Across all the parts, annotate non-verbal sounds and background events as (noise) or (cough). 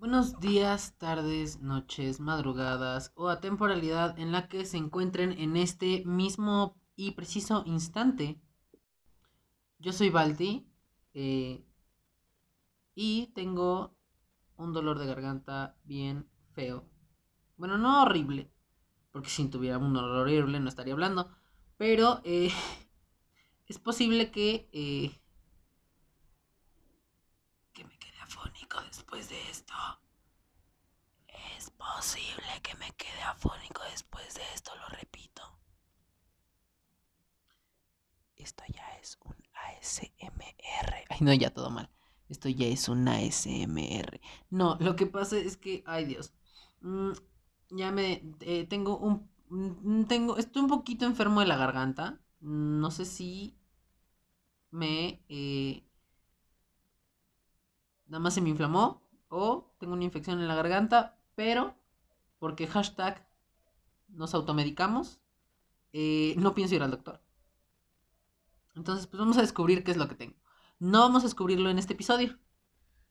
Buenos días, tardes, noches, madrugadas o a temporalidad en la que se encuentren en este mismo y preciso instante. Yo soy Balti eh, y tengo un dolor de garganta bien feo. Bueno, no horrible, porque si tuviera un dolor horrible no estaría hablando, pero eh, (laughs) es posible que... Eh, que me quede después de esto. Es posible que me quede afónico después de esto, lo repito. Esto ya es un ASMR. Ay, no, ya todo mal. Esto ya es un ASMR. No, lo que pasa es que, ay Dios. Mm, ya me eh, tengo un mm, tengo estoy un poquito enfermo de la garganta. No sé si me eh, nada más se me inflamó o tengo una infección en la garganta, pero porque hashtag nos automedicamos, eh, no pienso ir al doctor. Entonces, pues vamos a descubrir qué es lo que tengo. No vamos a descubrirlo en este episodio.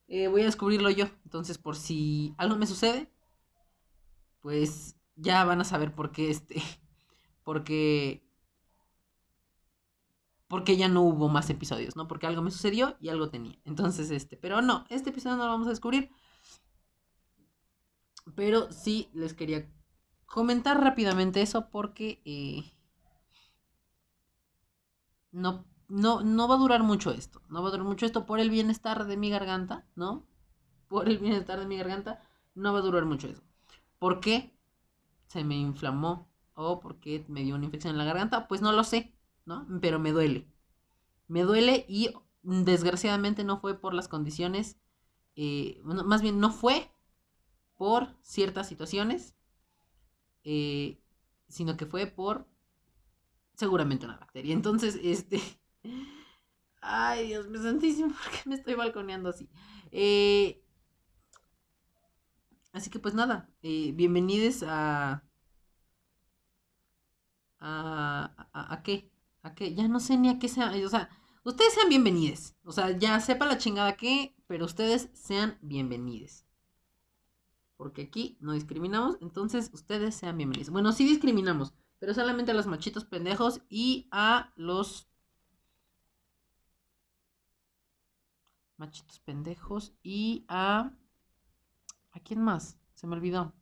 Eh, voy a descubrirlo yo. Entonces, por si algo me sucede, pues ya van a saber por qué este. (laughs) Porque. Porque ya no hubo más episodios, ¿no? Porque algo me sucedió y algo tenía. Entonces, este. Pero no, este episodio no lo vamos a descubrir. Pero sí les quería comentar rápidamente eso porque. Eh, no, no, no va a durar mucho esto. No va a durar mucho esto por el bienestar de mi garganta, ¿no? Por el bienestar de mi garganta, no va a durar mucho eso. ¿Por qué se me inflamó? ¿O por qué me dio una infección en la garganta? Pues no lo sé, ¿no? Pero me duele. Me duele y desgraciadamente no fue por las condiciones, eh, más bien no fue por ciertas situaciones, eh, sino que fue por seguramente una bacteria. Entonces, (laughs) este... Ay, Dios mío santísimo, (laughs) ¿por qué me estoy balconeando así? Eh, así que pues nada, eh, bienvenidos a, a... ¿A qué? ¿A qué? Ya no sé ni a qué sea, o sea, ustedes sean bienvenidos. O sea, ya sepa la chingada qué, pero ustedes sean bienvenidos. Porque aquí no discriminamos, entonces ustedes sean bienvenidos. Bueno, sí discriminamos. Pero solamente a los machitos pendejos y a los machitos pendejos y a... ¿A quién más? Se me olvidó.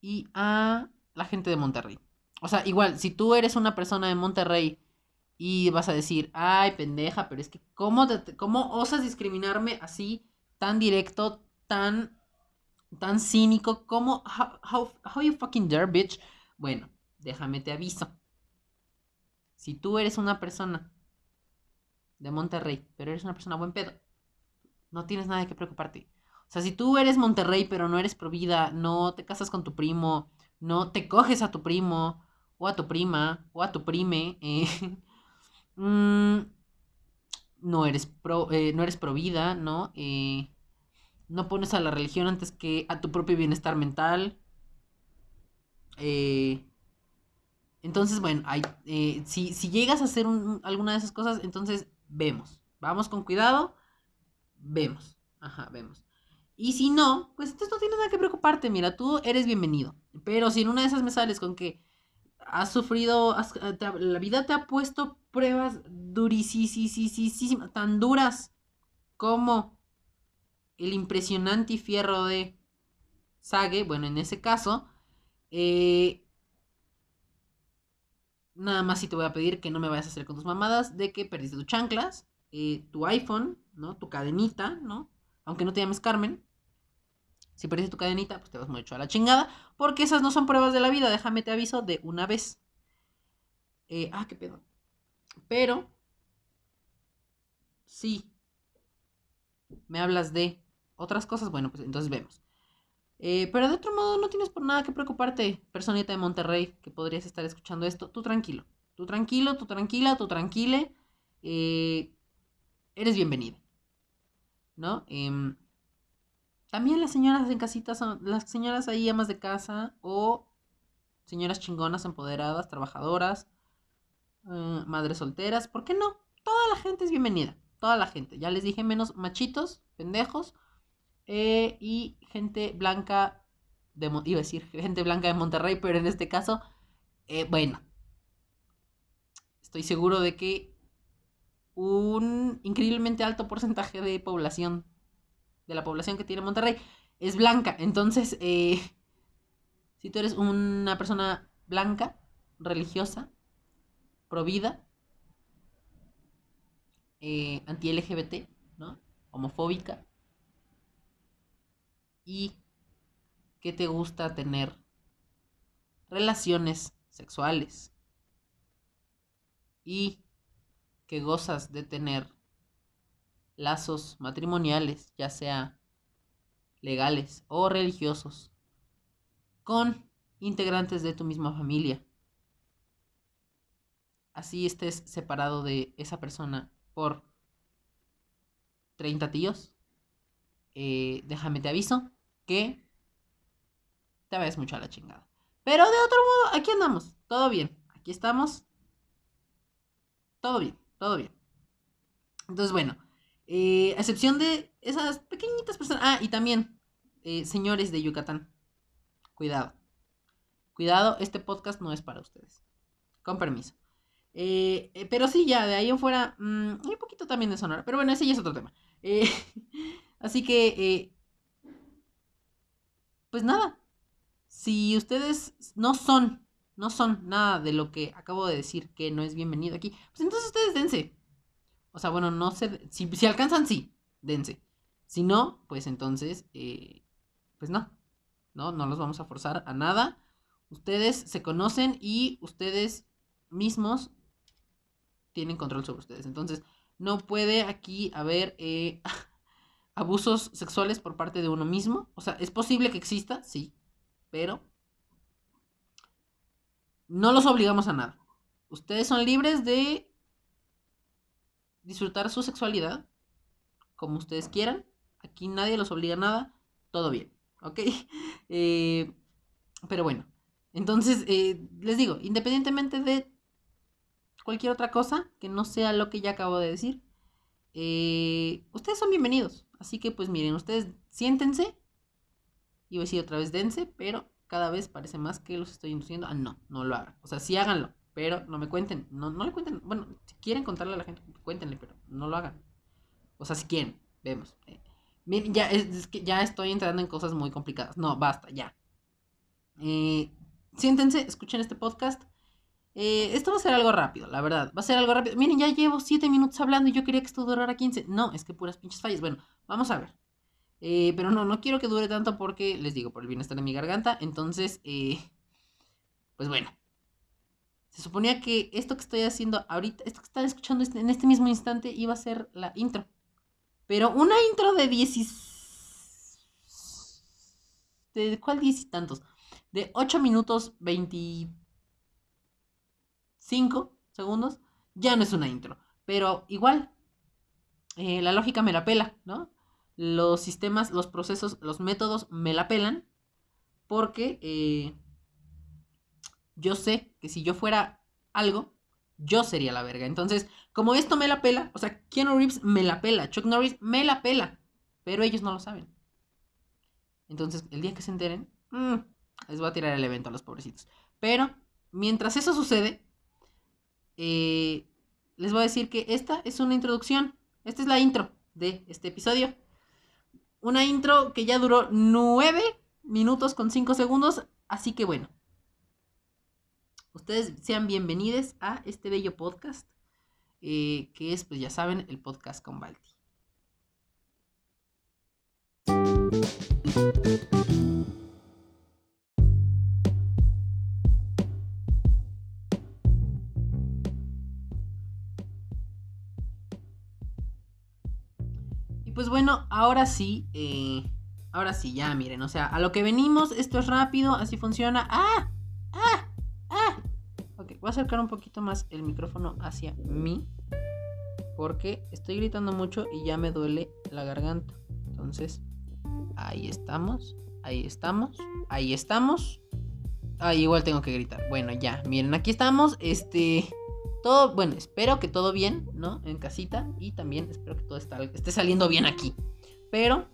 Y a la gente de Monterrey. O sea, igual, si tú eres una persona de Monterrey y vas a decir, ay, pendeja, pero es que, ¿cómo, cómo osas discriminarme así, tan directo, tan tan cínico como how, how, you fucking dare, bitch. Bueno, déjame te aviso. Si tú eres una persona de Monterrey, pero eres una persona buen pedo, no tienes nada que preocuparte. O sea, si tú eres Monterrey, pero no eres provida, no te casas con tu primo, no te coges a tu primo, o a tu prima, o a tu prime, eh, (laughs) mm, no eres pro, eh, no eres provida, ¿no? Eh, no pones a la religión antes que a tu propio bienestar mental. Entonces, bueno, eh, si, llegas a hacer alguna de esas cosas, entonces vemos. Vamos con cuidado, vemos. Ajá, vemos. Y si no, pues entonces no tienes nada que preocuparte. Mira, tú eres bienvenido. Pero si en una de esas me sales con que has sufrido, la vida te ha puesto pruebas durísimas, tan duras como el impresionante fierro de Sage, bueno, en ese caso, eh, nada más si te voy a pedir que no me vayas a hacer con tus mamadas de que perdiste tus chanclas, eh, tu iPhone, ¿no? Tu cadenita, ¿no? Aunque no te llames Carmen. Si perdiste tu cadenita, pues te vas mucho a la chingada. Porque esas no son pruebas de la vida, déjame te aviso de una vez. Eh, ah, qué pedo. Pero, sí, me hablas de otras cosas, bueno, pues entonces vemos. Eh, pero de otro modo, no tienes por nada que preocuparte, personita de Monterrey, que podrías estar escuchando esto. Tú tranquilo, tú tranquilo, tú tranquila, tú tranquile. Eh, eres bienvenido. ¿No? También las señoras en casita son, las señoras ahí amas de casa o señoras chingonas, empoderadas, trabajadoras, eh, madres solteras, ¿por qué no? Toda la gente es bienvenida. toda la gente. Ya les dije menos machitos, pendejos. eh, y gente blanca de iba a decir gente blanca de Monterrey, pero en este caso, eh, bueno. Estoy seguro de que un increíblemente alto porcentaje de población, de la población que tiene Monterrey, es blanca. Entonces, eh, si tú eres una persona blanca, religiosa, provida, eh, anti-LGBT, ¿no? Homofóbica. Y que te gusta tener relaciones sexuales. Y que gozas de tener lazos matrimoniales, ya sea legales o religiosos, con integrantes de tu misma familia. Así estés separado de esa persona por 30 tíos. eh, déjame te aviso que te vayas mucho a la chingada. Pero de otro modo, aquí andamos. Todo bien. Aquí estamos. Todo bien, todo bien. Entonces, bueno. Eh, a excepción de esas pequeñitas personas. Ah, y también, eh, señores de Yucatán. Cuidado. Cuidado, este podcast no es para ustedes. Con permiso. Eh, pero sí, ya, de ahí en fuera. mm, hay un poquito también de Sonora. Pero bueno, ese ya es otro tema. (laughs) Así que. pues nada. Si ustedes no son, no son nada de lo que acabo de decir que no es bienvenido aquí, pues entonces ustedes dense. O sea, bueno, no sé. Si, si alcanzan, sí, dense. Si no, pues entonces, eh, pues no. No, no los vamos a forzar a nada. Ustedes se conocen y ustedes mismos tienen control sobre ustedes. Entonces, no puede aquí haber eh, (laughs) abusos sexuales por parte de uno mismo. O sea, es posible que exista, sí, pero no los obligamos a nada. Ustedes son libres de disfrutar su sexualidad como ustedes quieran. Aquí nadie los obliga a nada. Todo bien, ¿ok? (laughs) Eh, pero bueno, entonces eh, les digo, independientemente de cualquier otra cosa que no sea lo que ya acabo de decir, eh, ustedes son bienvenidos. Así que pues miren, ustedes siéntense. Iba a decir otra vez dense, pero cada vez parece más que los estoy induciendo a no, no lo hagan. O sea, sí háganlo, pero no me cuenten. No, no le cuenten. Bueno, si quieren contarle a la gente, cuéntenle, pero no lo hagan. O sea, si quieren, vemos. Eh, miren, ya, es, que ya estoy entrando en cosas muy complicadas. No, basta, ya. Eh, siéntense, escuchen este podcast. Eh, esto va a ser algo rápido, la verdad. Va a ser algo rápido. Miren, ya llevo 7 minutos hablando y yo quería que esto durara 15. No, es que puras pinches fallas. Bueno, vamos a ver. Eh, pero no, no quiero que dure tanto porque, les digo, por el bienestar de mi garganta. Entonces, pues bueno. Se suponía que esto que estoy haciendo ahorita, esto que están escuchando este- en este mismo instante, iba a ser la intro. Pero una intro de 10... ¿De cuál diez y tantos? De 8 minutos 25 segundos. Ya no es una intro. Pero igual, eh, la lógica me la pela, ¿no? Los sistemas, los procesos, los métodos me la pelan. Porque eh, yo sé que si yo fuera algo, yo sería la verga. Entonces, como esto me la pela, o sea, Keanu Reeves me la pela, Chuck Norris me la pela, pero ellos no lo saben. Entonces, el día que se enteren, mm, les voy a tirar el evento a los pobrecitos. Pero, mientras eso sucede, eh, les voy a decir que esta es una introducción. Esta es la intro de este episodio. Una intro que ya duró 9 minutos con 5 segundos. Así que bueno. Ustedes sean bienvenidos a este bello podcast. eh, que es, pues ya saben, el podcast con Balti. Y pues bueno, ahora sí, eh, ahora sí, ya miren, o sea, a lo que venimos, esto es rápido, así funciona. ¡Ah! ¡Ah! Voy a acercar un poquito más el micrófono hacia mí, porque estoy gritando mucho y ya me duele la garganta. Entonces, ahí estamos, ahí estamos, ahí estamos. Ah, igual tengo que gritar. Bueno, ya, miren, aquí estamos, este... todo, bueno, espero que todo bien, ¿no? En casita y también espero que todo esté saliendo bien aquí. Pero,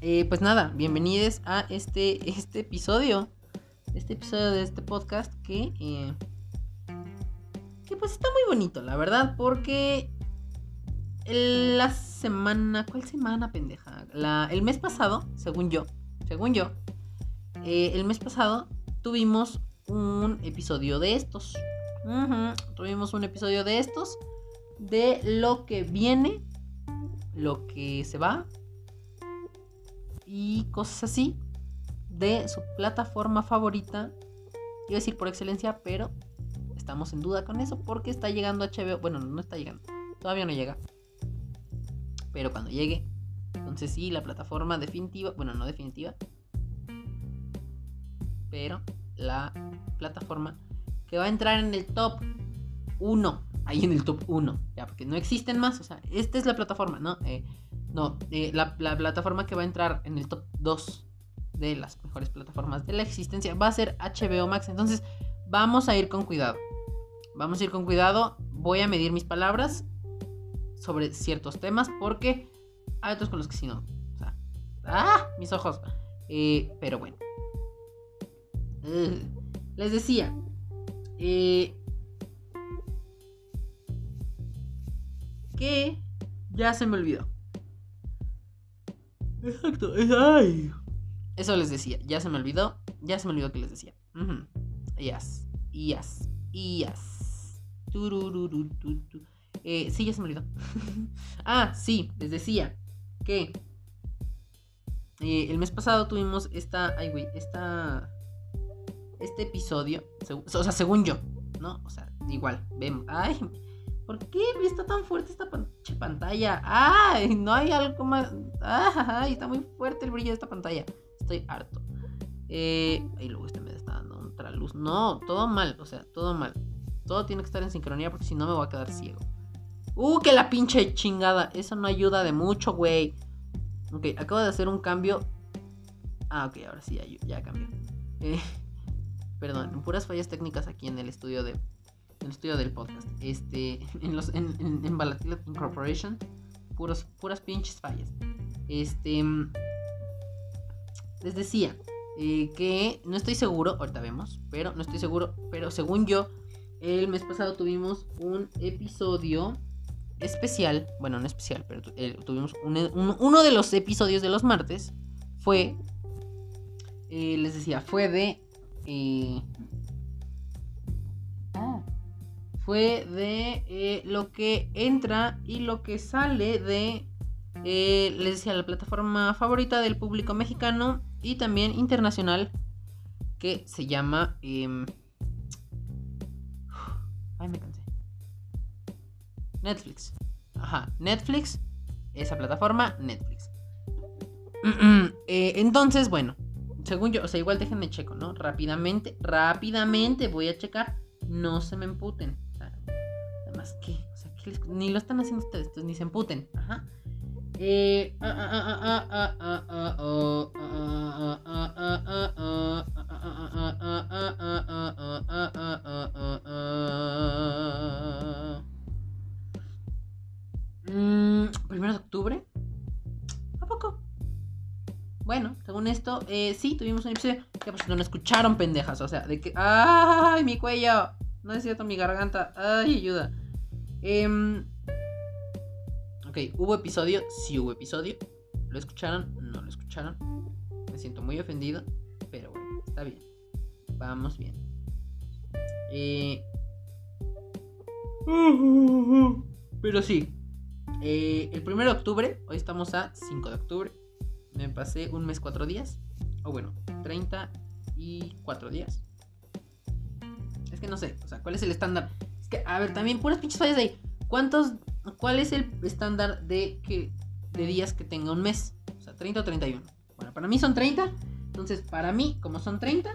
eh, pues nada, bienvenidos a este, este episodio, este episodio de este podcast que, eh, que pues está muy bonito, la verdad, porque la semana, ¿cuál semana, pendeja? El mes pasado, según yo, según yo, eh, el mes pasado tuvimos un episodio de estos. Tuvimos un episodio de estos. De lo que viene. Lo que se va. Y cosas así. De su plataforma favorita. Iba a decir por excelencia, pero estamos en duda con eso. Porque está llegando HBO. Bueno, no está llegando. Todavía no llega. Pero cuando llegue. Entonces sí, la plataforma definitiva. Bueno, no definitiva. Pero la plataforma que va a entrar en el top 1. Ahí en el top 1. Ya, porque no existen más. O sea, esta es la plataforma, ¿no? Eh, no, eh, la, plataforma que va a entrar en el top 2 de las mejores plataformas de la existencia va a ser HBO Max. Entonces, vamos a ir con cuidado. Vamos a ir con cuidado. Voy a medir mis palabras sobre ciertos temas porque hay otros con los que si no. O sea, ¡ah! Mis ojos. Eh, pero bueno. les decía, eh, que ya se me olvidó. Exacto, ay. Eso les decía, ya se me olvidó, ya se me olvidó que les decía. Uh Yes, yes, yes. Eh, sí, ya se me olvidó. (laughs) ah, sí, les decía que eh, el mes pasado tuvimos esta, ay güey, esta este episodio, o sea, según yo, ¿no? O sea, igual, vemos, ay, ¿por qué está tan fuerte esta pantalla? Ay, no hay algo más, ay, está muy fuerte el brillo de esta pantalla, estoy harto. Eh, y luego este me está dando otra luz, no, todo mal, o sea, todo mal. Todo tiene que estar en sincronía porque si no me voy a quedar ciego. Uh, que la pinche chingada. Eso no ayuda de mucho, güey. Ok, acabo de hacer un cambio. Ah, ok, ahora sí, ya, ya cambió. Eh, (laughs) perdón, puras fallas técnicas aquí en el estudio de el estudio del podcast. Este, en los en, en, Incorporation, puros, puras pinches fallas. Este, les decía eh, que no estoy seguro, ahorita vemos, pero no estoy seguro, pero según yo, el mes pasado tuvimos un episodio especial, bueno, no especial, pero eh, tuvimos uno de los episodios de los martes fue, eh, les decía, fue de ah, fue de lo que entra y lo que sale de, les decía, la plataforma favorita del público mexicano y también internacional que se llama... Em, (sighs) ay, me cansé. Netflix. Ajá, Netflix. Esa plataforma, Netflix. (clears throat) entonces, bueno, según yo, o sea, igual déjenme checo, ¿no? Rápidamente, rápidamente voy a checar. No se me emputen. O sea, además, ¿qué? O sea, ni lo están haciendo ustedes, entonces ni se emputen. Ajá. Primero de octubre. ¿A poco? Bueno, según esto, eh, sí, tuvimos un episodio que pues no lo escucharon, pendejas. O sea, de que. ¡Ay, mi cuello! No es cierto, mi garganta. ¡Ay, ayuda! Em, ok, ¿hubo episodio? Sí hubo episodio. ¿Lo escucharon? No lo escucharon. Me siento muy ofendido, pero bueno, está bien. Vamos bien. Eh... Pero sí. Eh, el 1 de octubre, hoy estamos a 5 de octubre me pasé un mes, cuatro días. O bueno, 34 días. Es que no sé, o sea, ¿cuál es el estándar? Es que, a ver, también puras pinches fallas ahí. ¿Cuántos, cuál es el estándar de, que, de días que tenga un mes? O sea, 30 o 31. Bueno, para mí son 30. Entonces, para mí, como son 30,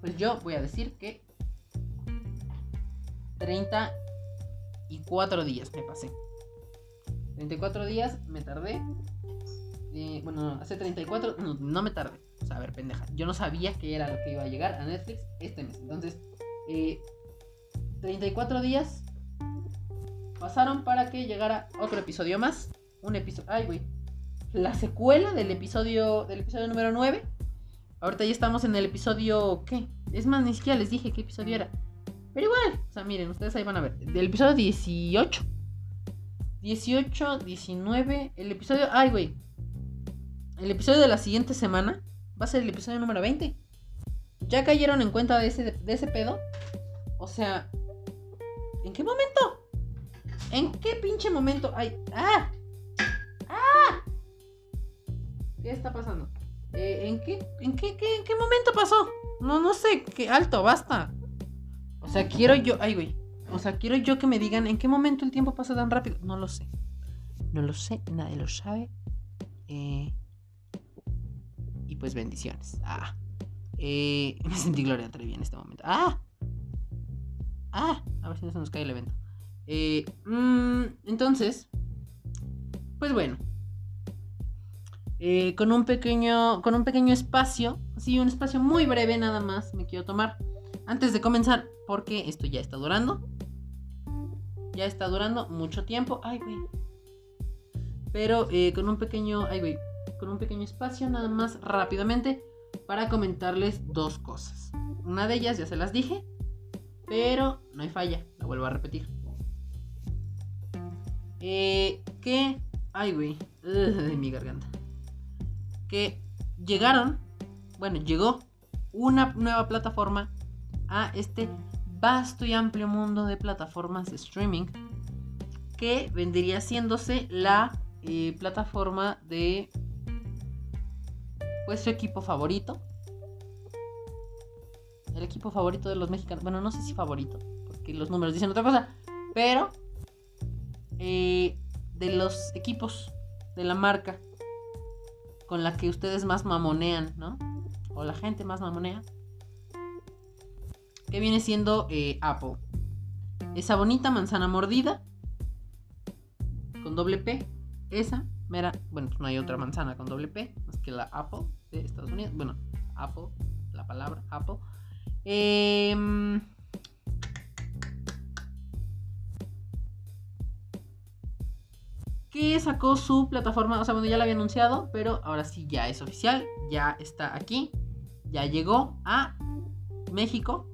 pues yo voy a decir que 34 días me pasé. 34 días me tardé eh, bueno, hace 34, no, no me tardé. O sea, a ver, pendeja. Yo no sabía que era lo que iba a llegar a Netflix este mes. Entonces, eh, 34 días pasaron para que llegara otro episodio más. Un episodio. Ay, güey. La secuela del episodio. Del episodio número 9. Ahorita ya estamos en el episodio. ¿Qué? Es más, ni siquiera les dije qué episodio era. Pero igual. O sea, miren, ustedes ahí van a ver. Del episodio 18. 18, 19. El episodio. Ay, güey. El episodio de la siguiente semana va a ser el episodio número 20. ¿Ya cayeron en cuenta de ese, de ese pedo? O sea, ¿en qué momento? ¿En qué pinche momento? ¡Ay! ¡Ah! ¡Ah! ¿Qué está pasando? Eh, ¿En, qué, en, qué, qué, en qué momento pasó? No, no sé, qué alto, basta. O sea, quiero yo. Ay, güey. O sea, quiero yo que me digan en qué momento el tiempo pasa tan rápido. No lo sé. No lo sé, nadie lo sabe. Eh, y pues bendiciones. Ah. Eh, (laughs) me sentí Gloria Trevi en este momento. ¡Ah! ¡Ah! A ver si no se nos cae el evento. Eh, mm, entonces, pues bueno. Eh, con un pequeño. Con un pequeño espacio. Sí, un espacio muy breve nada más. Me quiero tomar. Antes de comenzar. Porque esto ya está durando. Ya está durando mucho tiempo. Ay, güey. Pero con un pequeño. Ay, güey. Con un pequeño espacio nada más rápidamente para comentarles dos cosas. Una de ellas ya se las dije, pero no hay falla, la vuelvo a repetir. Eh, que, ay güey, de mi garganta. Que llegaron, bueno, llegó una nueva plataforma a este vasto y amplio mundo de plataformas de streaming que vendría siéndose la eh, plataforma de pues su equipo favorito. El equipo favorito de los mexicanos. Bueno, no sé si favorito, porque los números dicen otra cosa. Pero eh, de los equipos de la marca con la que ustedes más mamonean, ¿no? O la gente más mamonea. Que viene siendo eh, Apple. Esa bonita manzana mordida. Con doble P. Esa mera. Bueno, pues no hay otra manzana con doble P que la Apple de Estados Unidos. Bueno, Apple, la palabra Apple. Eh, que sacó su plataforma, o sea, bueno, ya la había anunciado, pero ahora sí ya es oficial, ya está aquí, ya llegó a México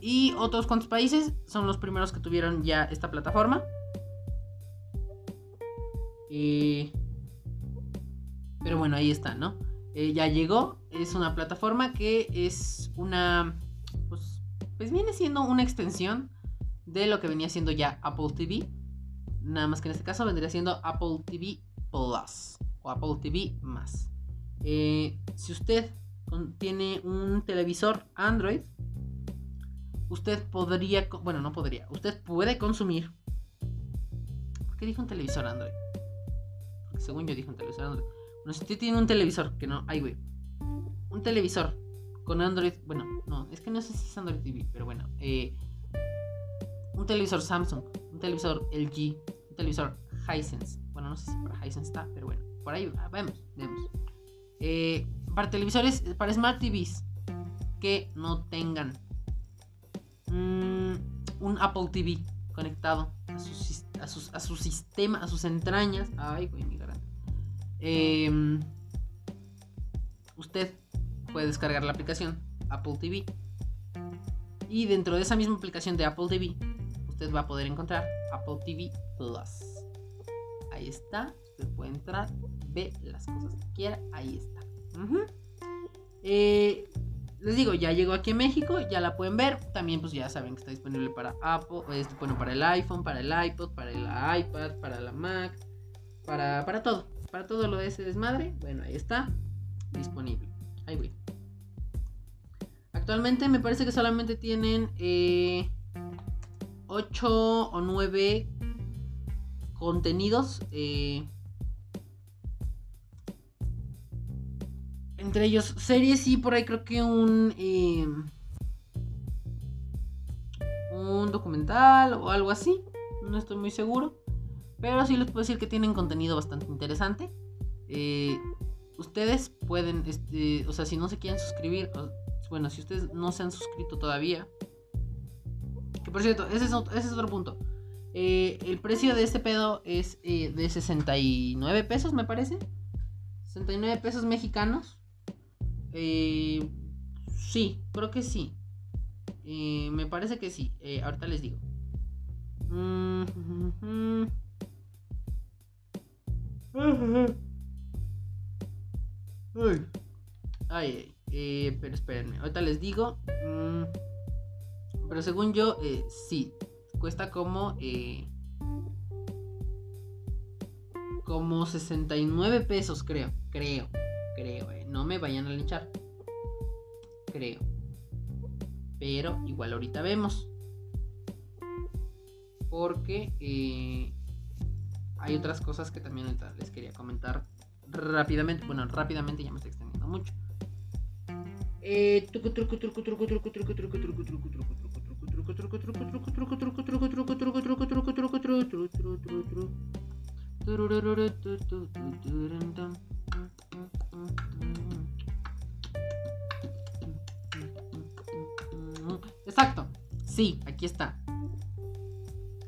y otros cuantos países son los primeros que tuvieron ya esta plataforma. Pero bueno, ahí está, ¿no? Eh, ya llegó, es una plataforma que es una, pues, pues viene siendo una extensión de lo que venía siendo ya Apple TV. Nada más que en este caso vendría siendo Apple TV Plus o Apple TV más. Eh, si usted tiene un televisor Android, usted podría, bueno, no podría, usted puede consumir. ¿Por qué dijo un televisor Android? Porque según yo dije un televisor Android. No sé si usted tiene un televisor, que no, ay, güey. Un televisor con Android, bueno, no, es que no sé si es Android TV, pero bueno. Eh, un televisor Samsung, un televisor LG, televisor Hisense. Bueno, no sé si para Hisense está, pero bueno, por ahí ah, vemos, vemos. Eh, para televisores, para Smart TVs que no tengan mm, un Apple TV conectado a su, sistema, a sus entrañas. Ay, güey, mi garganta. Em, usted puede descargar la aplicación Apple TV. Y dentro de esa misma aplicación de Apple TV, usted va a poder encontrar Apple TV Plus. Ahí está. Usted puede entrar, ve las cosas que quiera. Ahí está. Eh, les digo, ya llegó aquí a México, ya la pueden ver. También, pues ya saben que está disponible para Apple, bueno, para el iPhone, para el iPod, para el iPad, para la Mac, para, para todo para todo lo de ese desmadre, bueno, ahí está, disponible. Ahí voy. Actualmente me parece que solamente tienen eh, 8 o 9 contenidos. Eh, entre ellos series y por ahí creo que un... Eh, un documental o algo así. No estoy muy seguro. Pero sí les puedo decir que tienen contenido bastante interesante. Eh, ustedes pueden, este, o sea, si no se quieren suscribir, bueno, si ustedes no se han suscrito todavía, Por cierto, ese es, otro, punto. Eh, el precio de este pedo es eh, de 69 pesos, me parece. 69 pesos mexicanos. Eh, sí, creo que sí. me parece que sí. ahorita les digo. Ay, ay, pero espérenme, ahorita les digo. Mm, pero según yo, eh, sí, cuesta como... Eh, como 69 pesos, creo. Creo, creo. Eh. No me vayan a linchar. Creo. Pero igual ahorita vemos. Porque eh, hay otras cosas que también les quería comentar rápidamente. Bueno, rápidamente ya me estoy extendiendo mucho. Eh, Exacto. Sí, aquí está.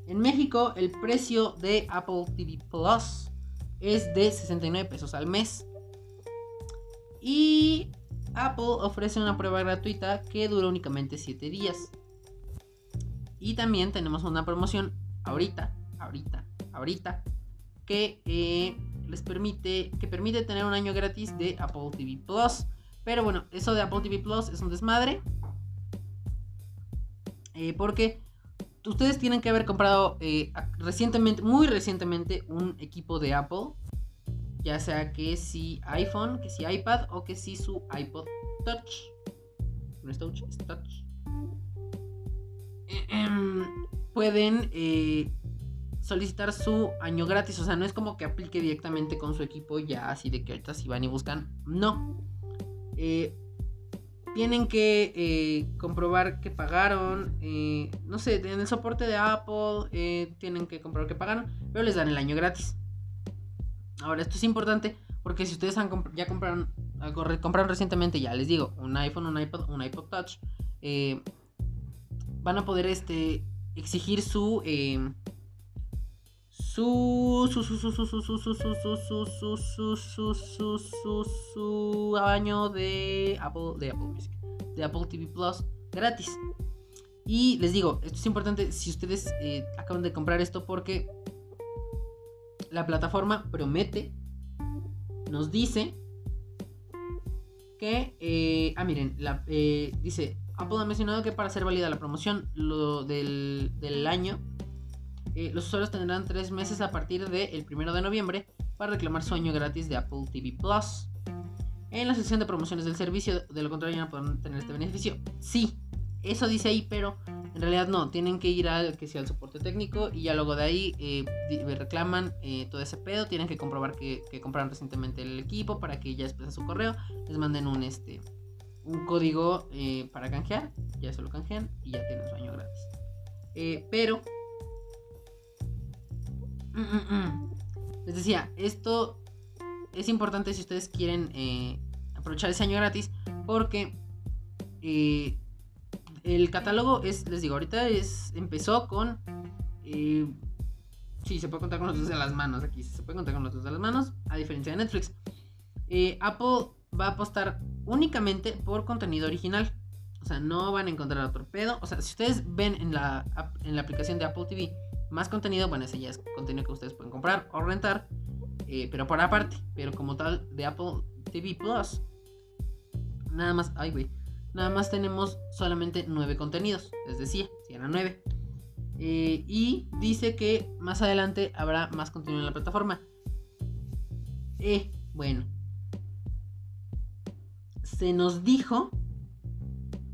En México el precio de Apple TV Plus es de 69 pesos al mes. Y Apple ofrece una prueba gratuita que dura únicamente 7 días. Y también tenemos una promoción ahorita, ahorita, ahorita, que eh, les permite, que permite tener un año gratis de Apple TV Plus. Pero bueno, eso de Apple TV Plus es un desmadre. Eh, porque ustedes tienen que haber comprado eh, recientemente, muy recientemente, un equipo de Apple ya sea que si iPhone, que si iPad o que si su iPod Touch. No es Touch, es Touch. Em, pueden eh, solicitar su año gratis. O sea, no es como que aplique directamente con su equipo ya así de que ahorita si van y buscan. No. Eh, tienen que eh, comprobar que pagaron. no sé, en el soporte de Apple tienen que comprobar que pagaron. Pero les dan el año gratis. Ahora, esto es importante porque si ustedes han ya compraron, compraron recientemente, ya les digo, un iPhone, un iPod, un iPod Touch, eh, van a poder este, exigir su, su, su, su, su, su, su, su, su, su, su, su, su, su, su, su, año de Apple, de Apple Music, de Apple TV Plus gratis. Y les digo, esto es importante si ustedes acaban de comprar esto porque la plataforma promete, nos dice que, eh, ah, miren, la, eh, dice, Apple ha mencionado que para ser válida la promoción lo del, año, eh, los usuarios tendrán tres meses a partir del 1 de noviembre para reclamar su año gratis de Apple TV Plus. En la sección de promociones del servicio, de lo contrario, no pueden tener este beneficio. Sí, eso dice ahí, pero en realidad no, tienen que ir al que sea el soporte técnico y ya luego de ahí eh, reclaman eh, todo ese pedo, tienen que comprobar que, que, compraron recientemente el equipo para que ya expresen su correo, les manden un este un código eh, para canjear, ya se lo canjean y ya tienen su año gratis. Eh, pero (clears throat) les decía, esto es importante si ustedes quieren aprovechar ese año gratis porque el catálogo es, les digo, ahorita es empezó con... Eh, sí, se puede contar con los dedos de las manos aquí, se puede contar con los dedos de las manos, a diferencia de Netflix. Eh, Apple va a apostar únicamente por contenido original. O sea, no van a encontrar otro pedo. O sea, si ustedes ven en la, en la aplicación de Apple TV más contenido, bueno, ese ya es contenido que ustedes pueden comprar o rentar. Eh, pero por aparte, pero como tal de Apple TV Plus. Nada más, ay, güey nada más tenemos solamente nueve contenidos, les decía, si eran nueve. Eh, y dice que más adelante habrá más contenido en la plataforma. Eh, bueno. Se nos dijo,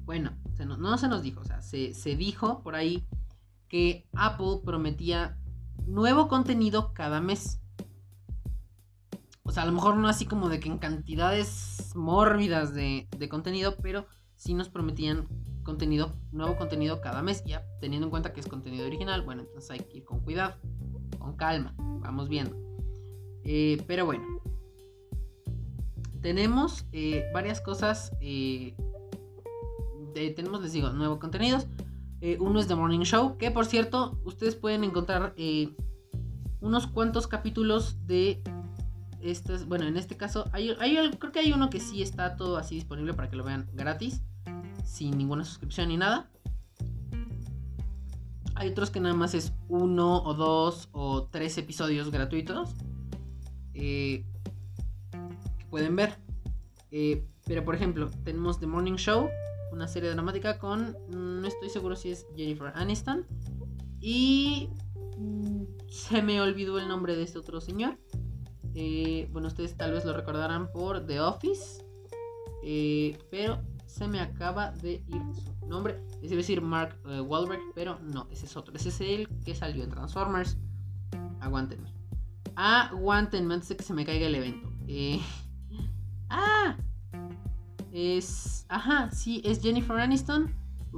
bueno, no, se nos dijo, o sea, se, se dijo por ahí que Apple prometía nuevo contenido cada mes. O sea, a lo mejor no así como de que en cantidades mórbidas de, de contenido, pero si nos prometían contenido, nuevo contenido cada mes, ya teniendo en cuenta que es contenido original, bueno, entonces hay que ir con cuidado, con calma, vamos viendo. Eh, pero bueno, tenemos eh, varias cosas, eh, tenemos, les digo, nuevos contenidos, Eh, uno es The Morning Show, que por cierto, ustedes pueden encontrar unos cuantos capítulos de estos. Bueno, en este caso, hay, creo que hay uno que sí está todo así disponible para que lo vean gratis, sin ninguna suscripción ni nada. Hay otros que nada más es uno o dos o tres episodios gratuitos eh, pueden ver. pero por ejemplo, tenemos The Morning Show, una serie dramática con, no estoy seguro si es Jennifer Aniston. Y mm, se me olvidó el nombre de este otro señor. Eh, bueno, ustedes tal vez lo recordarán por The Office. Eh, pero se me acaba de ir su nombre. Es decir, Mark eh, Wahlberg, pero no, ese es otro. Ese es el que salió en Transformers. Aguántenme. Aguántenme antes de que se me caiga el evento. (laughs) ¡Ah! Es. Ajá, sí, es Jennifer Aniston,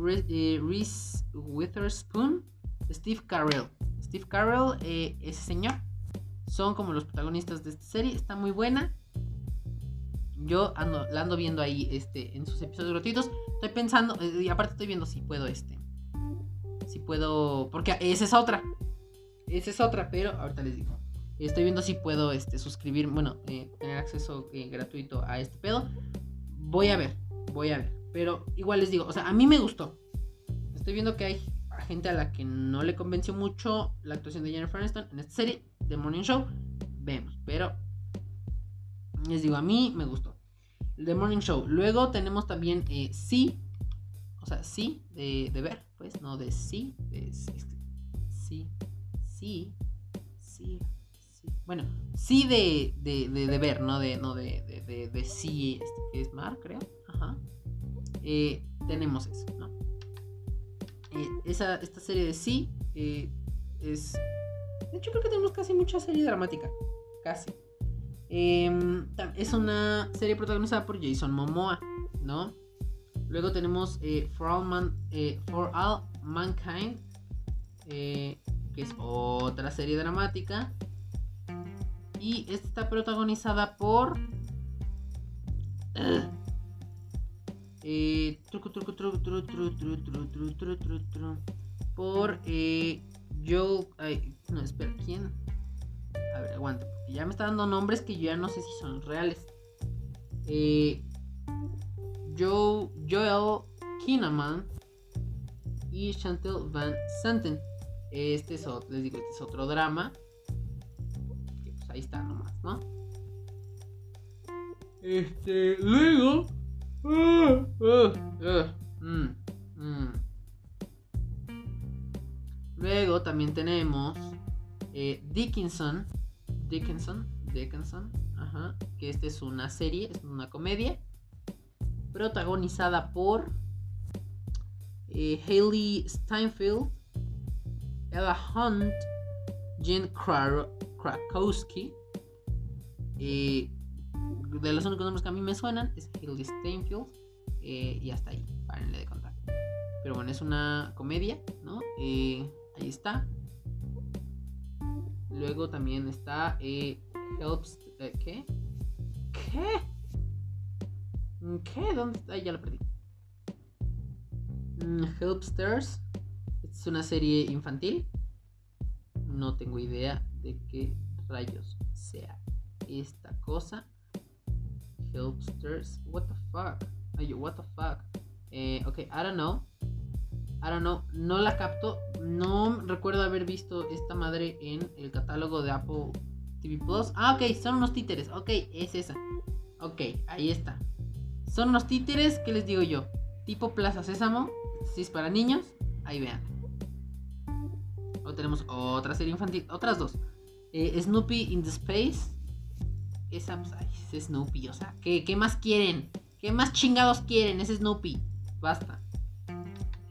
eh, Reese Witherspoon, Steve Carell. Steve Carell, eh, ese señor, son como los protagonistas de esta serie. Está muy buena. Yo ando, la ando viendo ahí este, en sus episodios gratuitos. Estoy pensando, eh, y aparte estoy viendo si puedo este. Si puedo. Porque esa es otra. Esa es otra, pero ahorita les digo. Estoy viendo si puedo este, suscribir, bueno, tener acceso gratuito a este pedo. Voy a ver, voy a ver. Pero igual les digo, o sea, a mí me gustó. Estoy viendo que hay gente a la que no le convenció mucho la actuación de Jennifer Aniston en esta serie, The Morning Show. Vemos, pero les digo, a mí me gustó. The Morning Show. Luego tenemos también eh, Sí, o sea, sí de, ver, pues, no de sí, de sí, sí, sí, sí. Bueno, sí de, de, ver, no de, no de, de, sí, este, es mar, creo. Eh, tenemos eso. Eh, esa, esta serie de sí eh, es... De hecho, creo que tenemos casi mucha serie dramática. Casi. Em, es una serie protagonizada por Jason Momoa, ¿no? Luego tenemos For, All Man, For All Mankind, que es otra serie dramática y está protagonizada por. por eh, Joe. no, espera, ¿quién? A ver, aguanta. Porque ya me está dando nombres que yo ya no sé si son reales. Eh, Joe, Joel Kinnaman y Chantel Van Santen. Este es les digo, este es otro drama ahí está nomás, ¿no? Este, luego. Uh, uh, uh, luego también tenemos eh, Dickinson. Dickinson. Dickinson. Ajá. Que esta es una serie, es una comedia. Protagonizada por eh, Haley Steinfeld, Ella Hunt, Jen Crow Krakowski. Eh, de los únicos nombres que a mí me suenan es Hildy Steinfeld. Eh, y hasta ahí, párenle de contar. Pero bueno, es una comedia, ¿no? Eh, ahí está. Luego también está Helps. ¿Qué? ¿Qué? ¿Qué? ¿Dónde está? Ya lo perdí. Mm, Helpsters. Es una serie infantil. No tengo idea de qué rayos sea esta cosa. Helpsters. What the fuck? Ay, what the fuck? Eh, ok, I don't know. I don't know. No la capto. No recuerdo haber visto esta madre en el catálogo de Apple TV Plus. Ah, ok, son unos títeres. Ok, es esa. Ok, ahí está. Son unos títeres, ¿qué les digo yo? Tipo Plaza Sésamo. Si es para niños, ahí vean tenemos otra serie infantil, otras dos. Eh, Snoopy in the Space. Esa, es Snoopy, o sea, ¿qué, más quieren? ¿Qué más chingados quieren? Es Snoopy. Basta.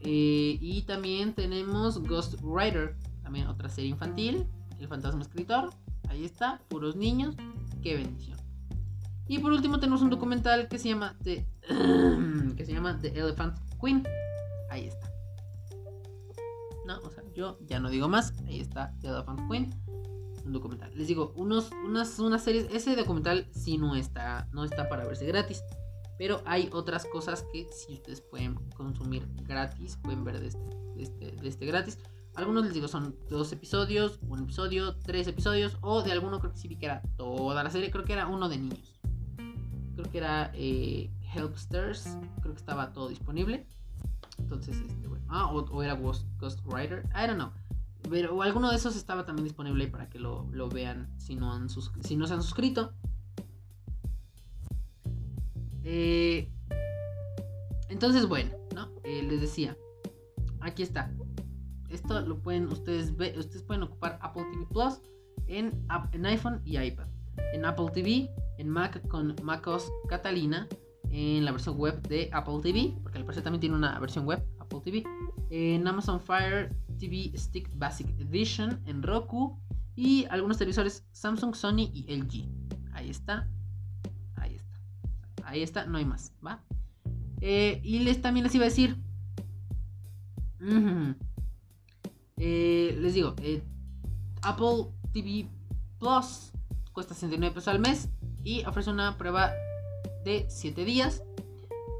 Eh, y también tenemos Ghost Rider, también otra serie infantil. El fantasma escritor. Ahí está, puros niños. Qué bendición. Y por último tenemos un documental que se llama The, (clears throat) que se llama The Elephant Queen. Ahí está. No, o sea, yo ya no digo más. Ahí está The Elephant Queen. Un documental. Les digo, unos, unas, unas series. Ese documental sí no está, no está para verse gratis. Pero hay otras cosas que si ustedes pueden consumir gratis, pueden ver de este, este, de este gratis. Algunos les digo son dos episodios, un episodio, tres episodios, o de alguno creo que sí vi que era toda la serie, creo que era uno de niños. Creo que era eh, Helpsters, creo que estaba todo disponible. Entonces, este, bueno, ah, o, era Ghost, Rider, I don't know. Pero alguno de esos estaba también disponible para que lo, vean si no, han si no se han suscrito. Eh, entonces, bueno, ¿no? Eh, les decía, aquí está esto lo pueden ustedes ustedes pueden ocupar Apple TV Plus en, en iPhone y iPad. En Apple TV, en Mac con macOS Catalina, en la versión web de Apple TV, porque el PC también tiene una versión web, Apple TV, en Amazon Fire TV Stick Basic Edition, en Roku y algunos televisores Samsung, Sony y LG. Ahí está. Ahí está. Ahí está, no hay más, ¿va? Eh, y les también les iba a decir. Eh, les digo, eh, Apple TV Plus cuesta 69 pesos al mes y ofrece una prueba de 7 días.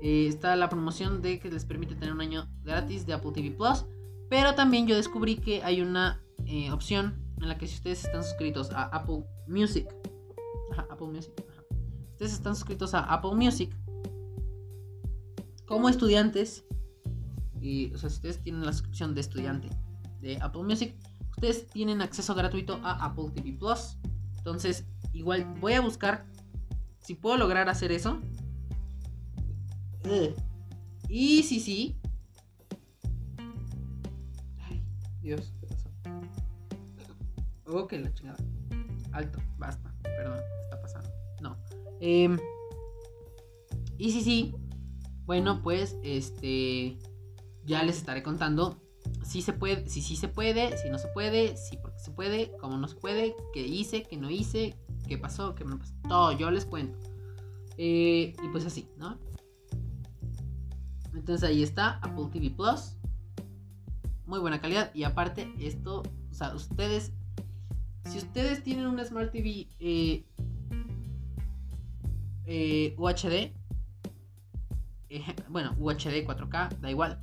Está la promoción de que les permite tener un año gratis de Apple TV Plus. Pero también yo descubrí que hay una opción en la que si ustedes están suscritos a Apple Music, Apple Music, ustedes están suscritos a Apple Music como estudiantes, y, o sea, si ustedes tienen la suscripción de estudiante de Apple Music, ustedes tienen acceso gratuito a Apple TV Plus. Entonces, igual voy a buscar si puedo lograr hacer eso. Y si sí. Dios, ¿qué pasó? Ok, la chingada. Alto, basta. Perdón, ¿qué está pasando? No. Em, y si sí, bueno, pues este. Ya les estaré contando si se puede, si sí se puede, si no se puede, si porque se puede, cómo no se puede, qué hice, qué no hice, qué pasó, qué no pasó. Todo, yo les cuento. Eh, y pues así, ¿no? Entonces ahí está Apple TV Plus. Muy buena calidad. Y aparte, esto, o sea, ustedes, si ustedes tienen una Smart TV eh, eh, UHD, bueno, UHD 4K, da igual.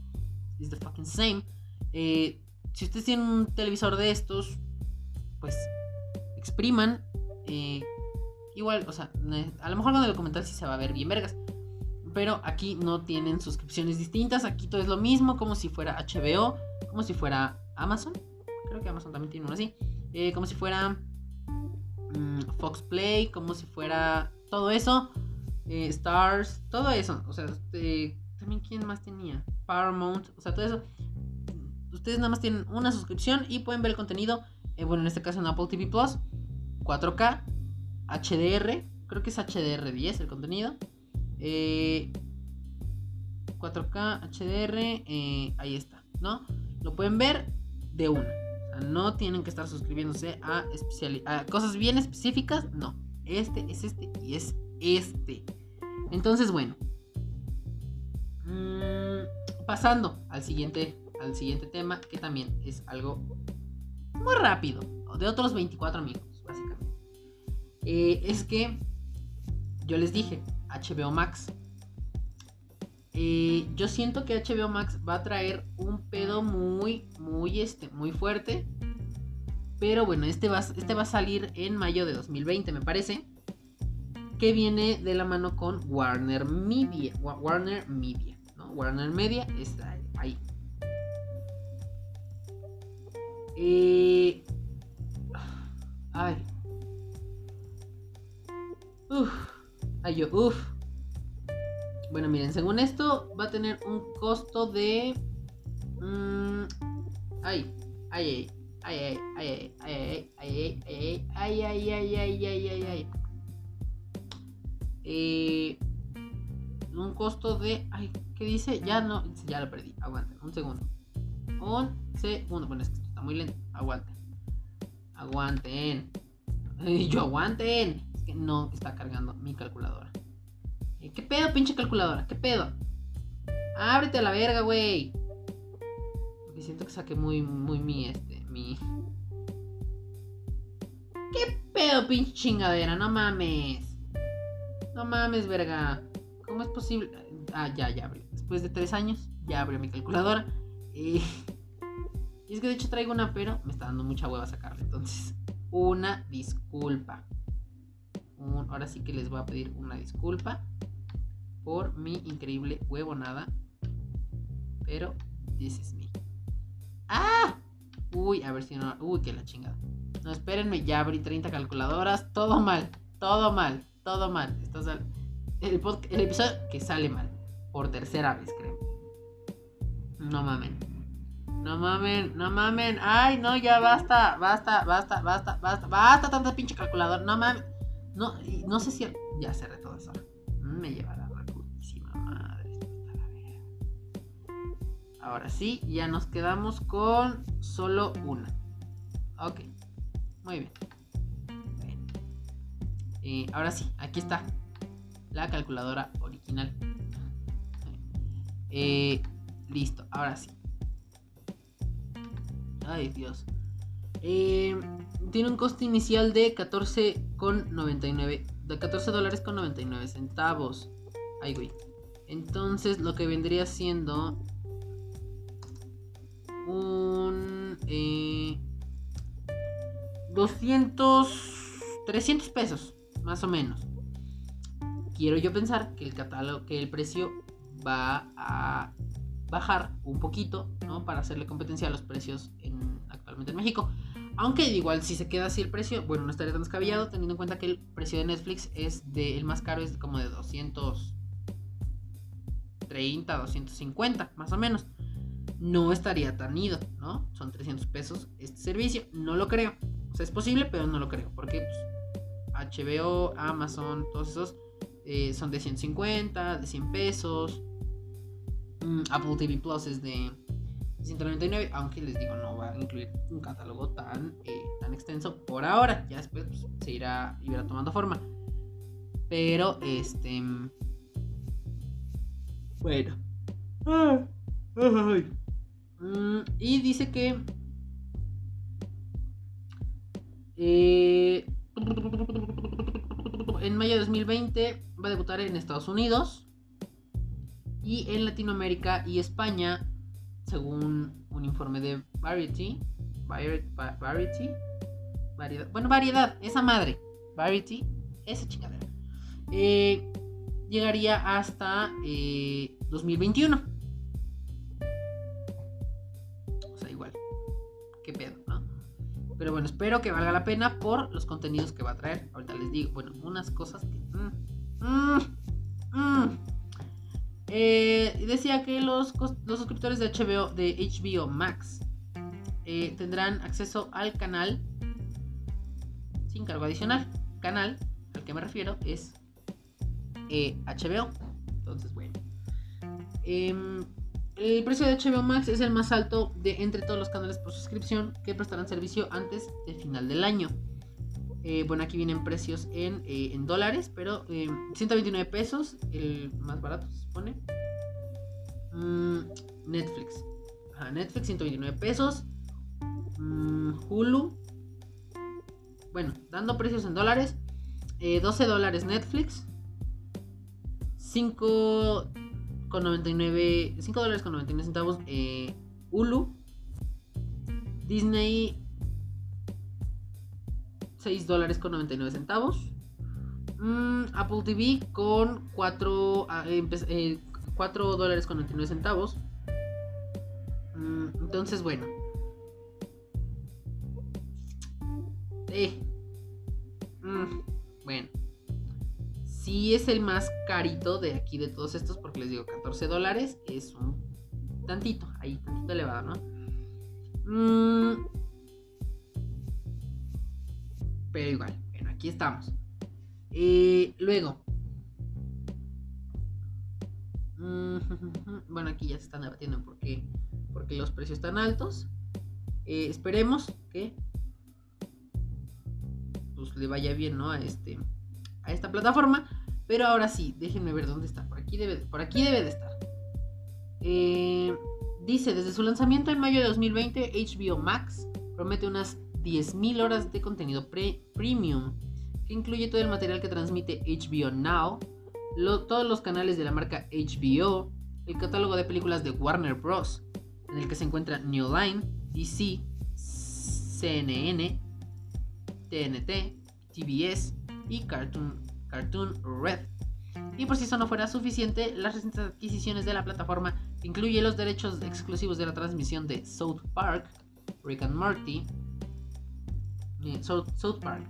It's the fucking same. Eh, si ustedes tienen un televisor de estos, pues expriman. Eh, igual, o sea, a lo mejor con el documental sí se va a ver bien vergas. Pero aquí no tienen suscripciones distintas. Aquí todo es lo mismo, como si fuera HBO, como si fuera Amazon. Creo que Amazon también tiene uno así. Eh, como si fuera mm, Fox Play, como si fuera todo eso. Stars, todo eso. O sea, este, también quién más tenía. Paramount, o sea, todo eso Ustedes nada más tienen una suscripción y pueden ver el contenido, eh, bueno, en este caso en Apple TV Plus, 4K, HDR, creo que es HDR10 el contenido. 4K, eh, HDR, eh, ahí está, ¿no? Lo pueden ver de una. O sea, no tienen que estar suscribiéndose a, cosas bien específicas, no. Este es este y es este. Entonces, bueno. Mm, pasando al siguiente al siguiente tema, que también es algo muy rápido, de otros 24 minutos, básicamente. Eh, es que yo les dije, HBO Max. Eh, yo siento que HBO Max va a traer un pedo muy, muy, este, muy fuerte. Pero bueno, este va, este va a salir en mayo de 2020, me parece. Que viene de la mano con Warner Media. Warner Media, ¿no? Warner Media está ahí. Y... Ay. Uf. Ay, yo, uf. Bueno, miren, según esto va a tener un costo de... ay, ay, ay, ay, ay, ay, ay, ay, ay, ay, ay, ay, ay, ay, ay, ay. Eh, un costo de... Ay, ¿qué dice? Ya no, ya lo perdí. Aguanten, un segundo. Un segundo. Bueno, es que muy lento. Aguanten. Aguanten. yo aguanten. Es que no está cargando mi calculadora. Eh, ¿Qué pedo, pinche calculadora? ¿Qué pedo? Ábrete a la verga, güey. Porque siento que saqué muy, muy mi, este, mi... ¿Qué pedo, pinche chingadera? No mames. No mames, verga. ¿Cómo es posible? Ah, ya, ya abrió. Después de tres años, ya abrió mi calculadora. Y... Y es que de hecho traigo una, pero me está dando mucha hueva sacarla. Entonces, una disculpa. ahora sí que les voy a pedir una disculpa por mi increíble huevonada. Pero, this is me. ¡Ah! Uy, a ver si no. Uy, que la chingada. No, espérenme, ya abrí 30 calculadoras. Todo mal, todo mal, todo mal. Esto el, el episodio que sale mal. Por tercera vez, creo. No mamen. No mamen, no mamen. Ay, no, ya basta, basta, basta, basta, basta. Basta tanta pinche calculadora. No mamen. No, no sé si. Ya cerré todo eso. Me llevará Ahora sí, ya nos quedamos con solo una. Ok. Muy bien. Eh, ahora sí, aquí está. La calculadora original. Eh, listo, ahora sí. Ay, Dios. Eh, tiene un coste inicial de 14,99. De 14 dólares con 99 centavos. Ay, güey. Entonces, lo que vendría siendo un... Eh, 200... 300 pesos, más o menos. Quiero yo pensar que el catálogo, que el precio va a bajar un poquito, ¿no? Para hacerle competencia a los precios en, actualmente en México. Aunque igual si se queda así el precio, bueno, no estaría tan descabellado teniendo en cuenta que el precio de Netflix es de, el más caro es como de 230, 250, más o menos. No estaría tan ido, ¿no? Son 300 pesos este servicio, no lo creo. O sea, es posible, pero no lo creo, porque HBO, pues, Amazon, todos esos eh, son de 150, de 100 pesos. Mm, Apple TV Plus es de 199, aunque les digo, no va a incluir un catálogo tan, eh, tan extenso por ahora. Ya después pues, se irá, tomando forma. Pero, este. Bueno. Mm, y dice que. Eh, en mayo de 2020 va a debutar en Estados Unidos. Y en Latinoamérica y España, según un informe de Variety, Variety, variedad, bueno, variedad, esa madre, Variety, esa chingadera, eh, llegaría hasta 2021. Pero bueno, espero que valga la pena por los contenidos que va a traer. Ahorita les digo, bueno, unas cosas que... Mm, mm, mm. Eh, decía que los, los, suscriptores de HBO, de HBO Max eh, tendrán acceso al canal sin cargo adicional. Canal al que me refiero es HBO. Eh, Entonces, bueno. El precio de HBO Max es el más alto de entre todos los canales por suscripción que prestarán servicio antes del final del año. bueno, aquí vienen precios en, en dólares, pero 129 pesos, el más barato se supone. Mm, Netflix. Netflix 129 pesos. Mm, Hulu. Bueno, dando precios en dólares. 12 eh, dólares Netflix. 5 con 99. 5 dólares con 99 centavos. Eh, Hulu. Disney. 6 dólares con 99 centavos. Mm, Apple TV con 4. 4 dólares con 99 centavos. Mm, entonces, bueno. Eh. Mm, bueno. Si es el más carito de aquí de todos estos, porque les digo 14 dólares. Es un tantito, ahí, tantito elevado, ¿no? Mm. pero igual, bueno, aquí estamos. Eh, luego, (laughs) Bueno, aquí ya se están debatiendo por qué, porque los precios están altos. Eh, esperemos que pues, le vaya bien, ¿no? A, este, a esta plataforma. Pero ahora sí, déjenme ver dónde está. Por aquí debe, por aquí debe de estar. Eh, dice, desde su lanzamiento en mayo de 2020, HBO Max promete unas 10.000 horas de contenido premium, que incluye todo el material que transmite HBO Now, todos los canales de la marca HBO, el catálogo de películas de Warner Bros., en el que se encuentra New Line, DC, CNN, TNT, TBS y Cartoon, Cartoon Red. Y por si eso no fuera suficiente, las recientes adquisiciones de la plataforma incluyen los derechos exclusivos de la transmisión de South Park, Rick and Morty, eh, South, Park,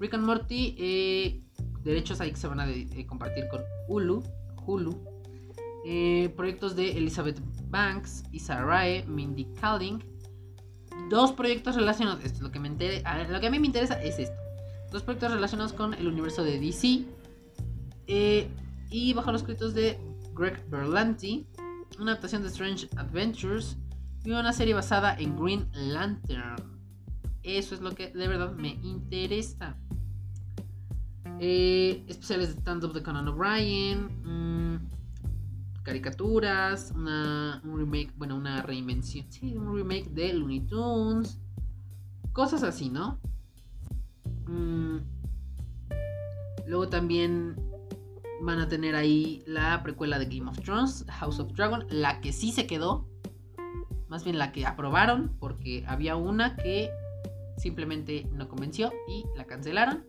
Rick and Morty, eh, derechos ahí que se van a compartir con Hulu, Hulu, eh, proyectos de Elizabeth Banks, Issa Rae, Mindy Kaling, dos proyectos relacionados, esto es lo que me lo que a mí me interesa es esto, dos proyectos relacionados con el universo de DC, y bajo los créditos de Greg Berlanti, una adaptación de Strange Adventures y una serie basada en Green Lantern. Eso es lo que de verdad me interesa. Eh, especiales de stand-up de Conan O'Brien, mm, caricaturas, una, un remake, bueno, una reinvención, sí, un remake de Looney Tunes, cosas así, ¿no? Mm, luego también van a tener ahí la precuela de Game of Thrones, House of Dragon, la que sí se quedó, más bien la que aprobaron, porque había una que simplemente no convenció y la cancelaron.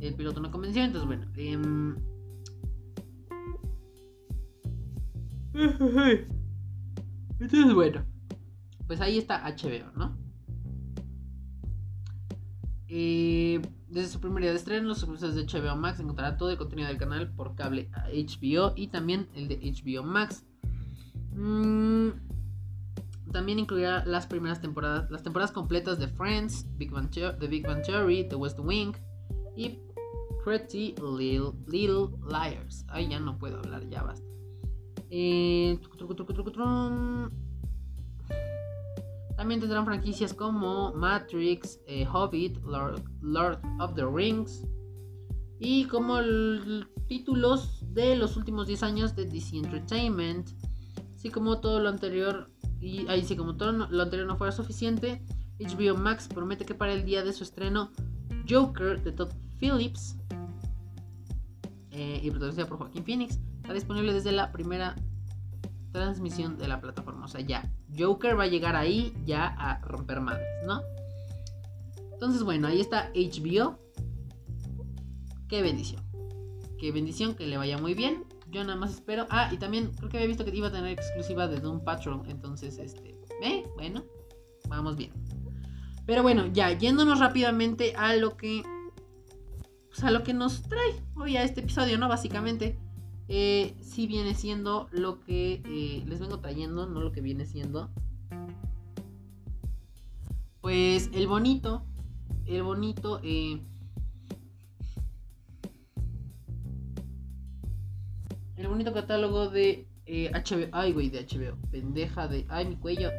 El piloto no convenció, entonces bueno. Em, entonces bueno, pues ahí está HBO, ¿no? Desde su primer día de estreno, los servicios de HBO Max encontrará todo el contenido del canal por cable HBO y también el de HBO Max. Mm, también incluirá las primeras temporadas, las temporadas completas de Friends, The Big Bang Theory, The West Wing y Pretty Little, Little Liars. Ay, ya no puedo hablar, ya basta. Eh, también tendrán franquicias como Matrix, eh, Hobbit, Lord, of the Rings y como títulos de los últimos 10 años de DC Entertainment. Así como todo lo anterior, y ahí sí como todo lo anterior no fuera suficiente, HBO Max promete que para el día de su estreno, Joker de Todd Phillips eh, y protagonizada por Joaquín Phoenix está disponible desde la primera transmisión de la plataforma. O sea, ya. Joker va a llegar ahí ya a romper madres, ¿no? Entonces, bueno, ahí está HBO. Qué bendición. Qué bendición, que le vaya muy bien. Yo nada más espero. Ah, y también creo que había visto que iba a tener exclusiva de Doom Patrol. Entonces, este. ¿Eh? Bueno, vamos bien. Pero bueno, ya, yéndonos rápidamente a lo que. Pues a lo que nos trae hoy a este episodio, ¿no? Básicamente eh, sí viene siendo lo que eh, les vengo trayendo, no lo que viene siendo. Pues el bonito, el bonito, eh, el bonito catálogo de HBO. Eh, ay, güey, de HBO. Pendeja de. Ay, mi cuello.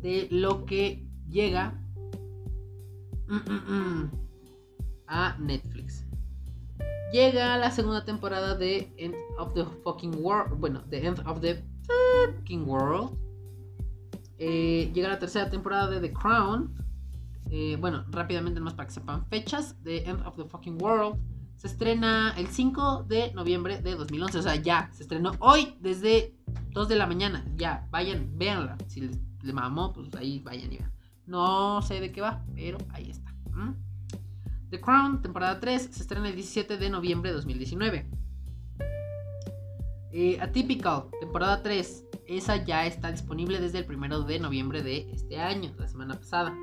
De lo que llega mm, mm, mm, a Netflix llega la segunda temporada de End of the Fucking World. Bueno, The End of the Fucking World. Eh, llega la tercera temporada de The Crown. Eh, bueno, rápidamente más para que sepan fechas. The End of the Fucking World. Se estrena el 5 de noviembre de 2011. O sea, ya, se estrenó hoy desde 2 de la mañana. Ya, vayan, véanla. Si les, mamó, pues ahí vayan y vean. No sé de qué va, pero ahí está. The Crown, temporada 3, se estrena el 17 de noviembre de 2019. Eh, Atypical, temporada 3, esa ya está disponible desde el 1 de noviembre de este año, la semana pasada.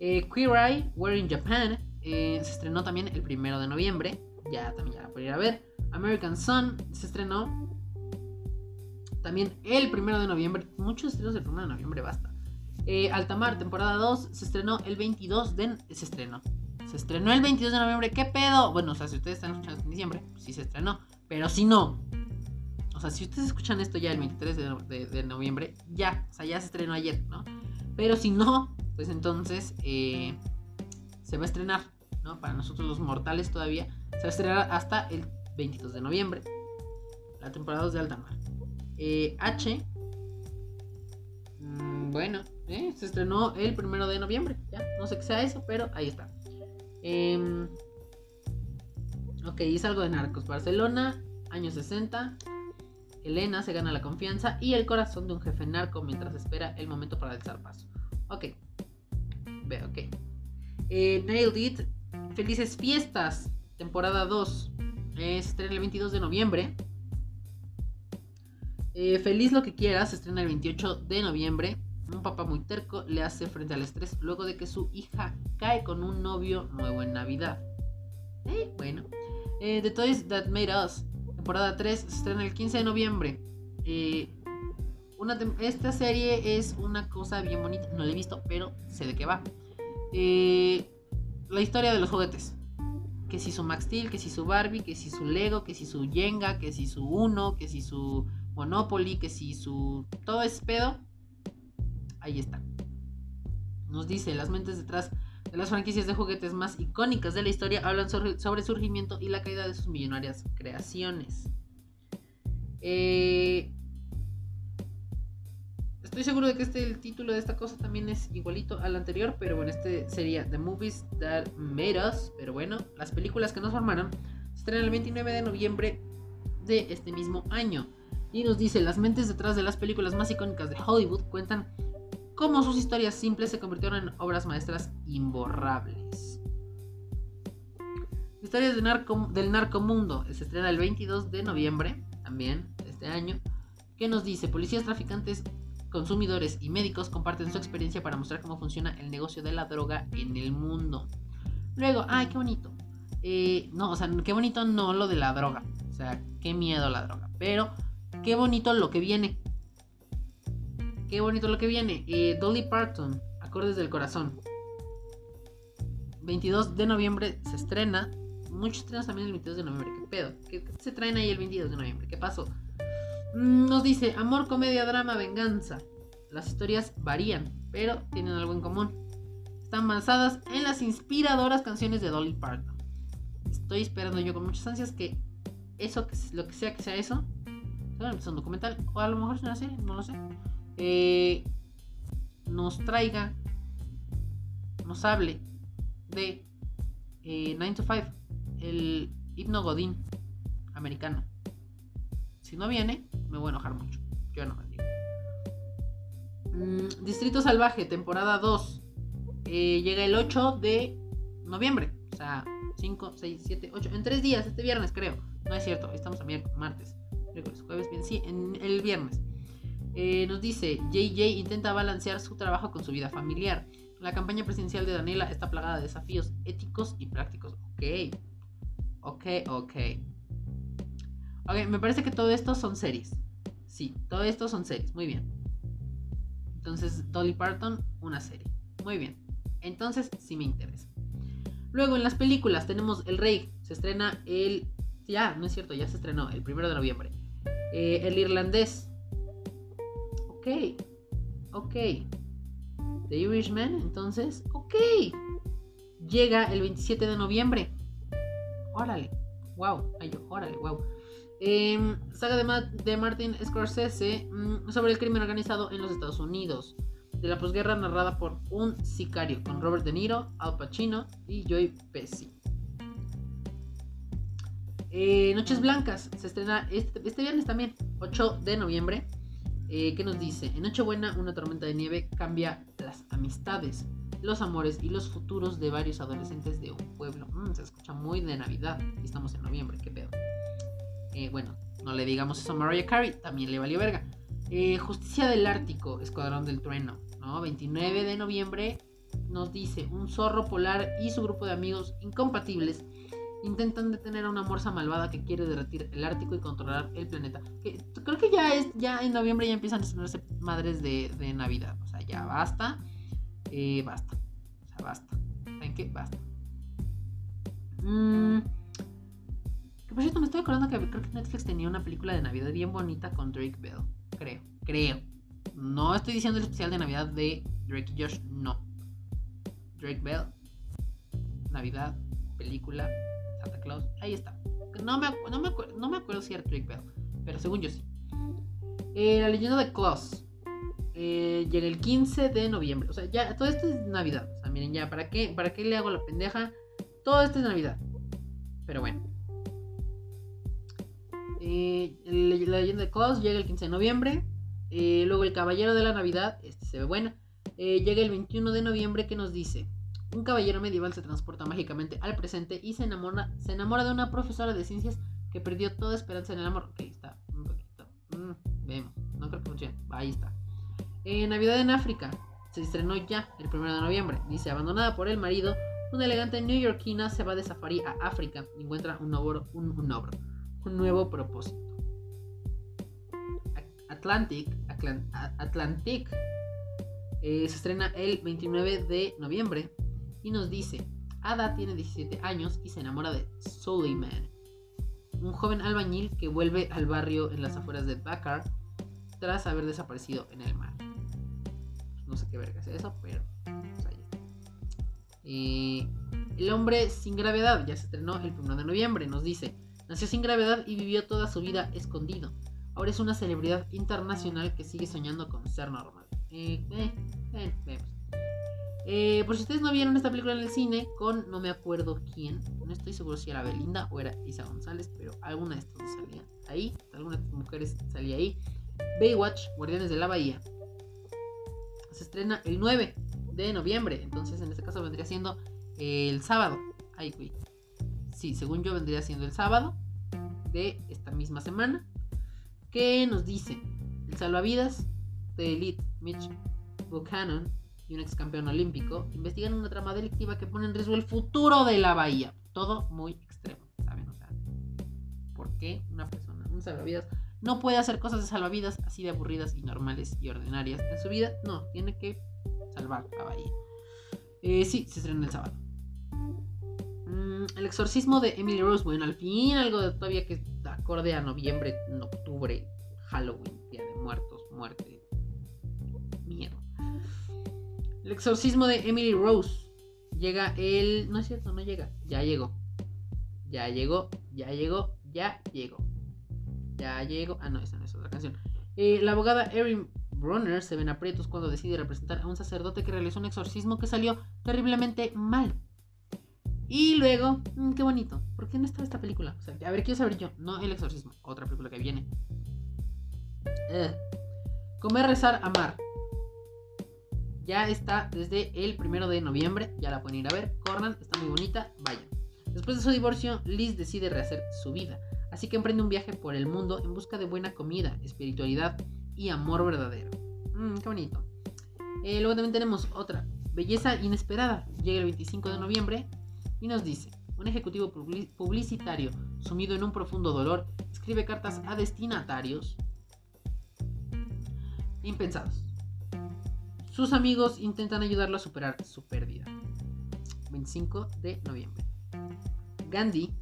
Eh, Queer Eye, We're in Japan, eh, se estrenó también el 1 de noviembre, ya también ya la pueden ir a ver. American Sun se estrenó también el 1 de noviembre, muchos estrenos del 1 de noviembre, basta. Eh, Altamar, temporada 2, se estrenó el 22 de... Se estrenó, se estrenó el 22 de noviembre. ¿Qué pedo? Bueno, o sea, si ustedes están escuchando en diciembre, sí se estrenó. Pero si no, o sea, si ustedes escuchan esto ya el 23 de, noviembre, ya, o sea, ya se estrenó ayer, ¿no? Pero si no, pues entonces eh, se va a estrenar, ¿no? Para nosotros los mortales todavía, se va a estrenar hasta el 22 de noviembre. La temporada 2 de alta mar. Eh, H, mm, bueno, eh, se estrenó el 1 de noviembre, ya, no sé qué sea eso, pero ahí está. Eh, ok, es algo de narcos. Barcelona, años 60. Elena se gana la confianza y el corazón de un jefe narco mientras espera el momento para el zarpazo. Ok. Ve, ok. Eh, Nailed It. Felices fiestas. Temporada 2. estrena el 22 de noviembre. Eh, Feliz lo que quieras. Se estrena el 28 de noviembre. Un papá muy terco le hace frente al estrés luego de que su hija cae con un novio nuevo en Navidad. Eh, bueno. Eh, The Toys That Made Us, temporada 3, se estrena el 15 de noviembre. Eh, esta serie es una cosa bien bonita. No la he visto, pero sé de qué va. Eh, la historia de los juguetes. Que si su Max Steel, que si su Barbie, que si su Lego, que si su Jenga, que si su Uno, que si su Monopoly, que si su... Todo es pedo. Ahí está. Nos dice las mentes detrás de las franquicias de juguetes más icónicas de la historia hablan sobre, el surgimiento y la caída de sus millonarias creaciones. Eh, estoy seguro de que este el título de esta cosa también es igualito al anterior, pero bueno, este sería The Movies That Made Us. Pero bueno, las películas que nos formaron se estrenan el 29 de noviembre de este mismo año. Y nos dice, las mentes detrás de las películas más icónicas de Hollywood cuentan cómo sus historias simples se convirtieron en obras maestras imborrables. Historias narco, del narcomundo se estrena el 22 de noviembre, también de este año, que nos dice, policías, traficantes, consumidores y médicos comparten su experiencia para mostrar cómo funciona el negocio de la droga en el mundo. Luego, ay, qué bonito. Eh, no, o sea, qué bonito no lo de la droga. O sea, qué miedo la droga. Pero, qué bonito lo que viene. Qué bonito lo que viene. Eh, Dolly Parton, Acordes del Corazón. 22 de noviembre se estrena. Muchos estrenos también el 22 de noviembre. ¿Qué pedo? ¿Qué, se traen ahí el 22 de noviembre? ¿Qué pasó? Mm, nos dice amor, comedia, drama, venganza. Las historias varían, pero tienen algo en común. Están basadas en las inspiradoras canciones de Dolly Parton. Estoy esperando yo con muchas ansias que eso, lo que sea que sea eso, sea un documental o a lo mejor es una serie, no lo sé eh, nos traiga, nos hable de 9 eh, to 5, el himno Godín americano. Si no viene, me voy a enojar mucho. Yo no me digo. Mm, Distrito Salvaje, temporada 2. Eh, llega el 8 de noviembre. O sea, 5, 6, 7, 8. En 3 días, este viernes creo. No es cierto, estamos a martes. jueves, bien. Sí, en el viernes. Eh, nos dice, JJ intenta balancear su trabajo con su vida familiar. La campaña presidencial de Daniela está plagada de desafíos éticos y prácticos. Ok. Ok, ok. Ok, me parece que todo esto son series. Sí, todo esto son series. Muy bien. Entonces, Dolly Parton, una serie. Muy bien. Entonces, sí me interesa. Luego, en las películas tenemos El Rey. Se estrena el... Ya, no es cierto, ya se estrenó el primero de noviembre. Eh, el Irlandés ok, ok. The Irishman, entonces, ok. Llega el 27 de noviembre. Órale, wow, ay órale, wow. Em, saga de, de, Martin Scorsese mm, sobre el crimen organizado en los Estados Unidos. De la posguerra narrada por un sicario con Robert De Niro, Al Pacino y Joy Pesci. Eh, Noches Blancas se estrena este, este viernes también, 8 de noviembre. Eh, ¿Qué nos dice? En Nochebuena, una tormenta de nieve cambia las amistades, los amores y los futuros de varios adolescentes de un pueblo. Mm, se escucha muy de Navidad. Estamos en noviembre, qué pedo. Eh, bueno, no le digamos eso a Mariah Carey, también le valió verga. Eh, Justicia del Ártico, Escuadrón del Trueno, ¿no? 29 de noviembre nos dice un zorro polar y su grupo de amigos incompatibles intentan detener a una morsa malvada que quiere derretir el Ártico y controlar el planeta. Creo que ya es, ya en noviembre ya empiezan a estrenarse madres de, Navidad. O sea, ya basta. Eh, basta. O sea, basta. ¿Saben qué? Basta. Mm, que por cierto, me estoy acordando que creo que Netflix tenía una película de Navidad bien bonita con Drake Bell. Creo, creo. No estoy diciendo el especial de Navidad de Drake y Josh, no. Drake Bell, Navidad, película, Ahí está. No me, no me, no me acuerdo si era Trick Bell, pero según yo sí. Eh, la leyenda de Claus. Eh, llega el 15 de noviembre. O sea, ya, todo esto es Navidad. O sea, miren, ya, ¿para qué, ¿para qué le hago la pendeja? Todo esto es Navidad. Pero bueno. Eh, la leyenda de Claus llega el 15 de noviembre. Eh, luego El Caballero de la Navidad, este se ve buena. Eh, llega el 21 de noviembre que nos dice, un caballero medieval se transporta mágicamente al presente y se enamora, de una profesora de ciencias que perdió toda esperanza en el amor. Ok, está un poquito. Mm, vemos, no creo que funcione. Ahí está. Navidad en África. Se estrenó ya el 1 de noviembre. Dice, abandonada por el marido, una elegante neoyorquina se va de safari a África y encuentra un nuevo, un, un nuevo propósito. Atlantic, Atlantic eh, se estrena el 29 de noviembre y nos dice, Ada tiene 17 años y se enamora de Suleiman, un joven albañil que vuelve al barrio en las afueras de Dakar tras haber desaparecido en el mar. No sé qué verga es eso, pero pues. Eh, el hombre sin gravedad ya se estrenó el 1 de noviembre, nos dice, nació sin gravedad y vivió toda su vida escondido. Ahora es una celebridad internacional que sigue soñando con ser normal. Eh, eh, eh, por si ustedes no vieron esta película en el cine, con no me acuerdo quién, no estoy seguro si era Belinda o era Isa González, pero alguna de estas salía ahí, alguna de estas mujeres salía ahí. Baywatch, Guardianes de la Bahía, se estrena el 9 de noviembre, entonces en este caso vendría siendo el sábado. Ay, güey. Sí, según yo vendría siendo el sábado de esta misma semana. ¿Qué nos dice? El salvavidas de Elite Mitch Buchanan y un ex campeón olímpico investigan una trama delictiva que pone en riesgo el futuro de la bahía. Todo muy extremo, ¿saben? O sea, ¿por qué una persona, un salvavidas, no puede hacer cosas de salvavidas así de aburridas y normales y ordinarias en su vida? No, tiene que salvar la bahía. Eh, sí, se estrena el sábado. Mm, el exorcismo de Emily Rose. Bueno, al fin algo de todavía que acorde a noviembre, octubre, Halloween, Día de Muertos, muerte, El exorcismo de Emily Rose llega el. No es cierto, no llega. Ya llegó. Ya llegó, ya llegó, ya llegó. Ya llegó. Ah, no, esa no es otra canción. Eh, la abogada Erin Brunner se ven aprietos cuando decide representar a un sacerdote que realizó un exorcismo que salió terriblemente mal. Y luego, mm, qué bonito. ¿Por qué no está esta película? a ver, quiero saber yo. No El Exorcismo, otra película que viene. Eh. Comer, rezar, amar. Ya está desde el primero de noviembre. Ya la pueden ir a ver. Corran, está muy bonita. Vayan. Después de su divorcio, Liz decide rehacer su vida. Así que emprende un viaje por el mundo en busca de buena comida, espiritualidad y amor verdadero. Mmm, qué bonito. Eh, luego también tenemos otra. Belleza inesperada. Llega el 25 de noviembre y nos dice, un ejecutivo publicitario sumido en un profundo dolor escribe cartas a destinatarios impensados. Sus amigos intentan ayudarlo a superar su pérdida. 25 de noviembre. Gandhi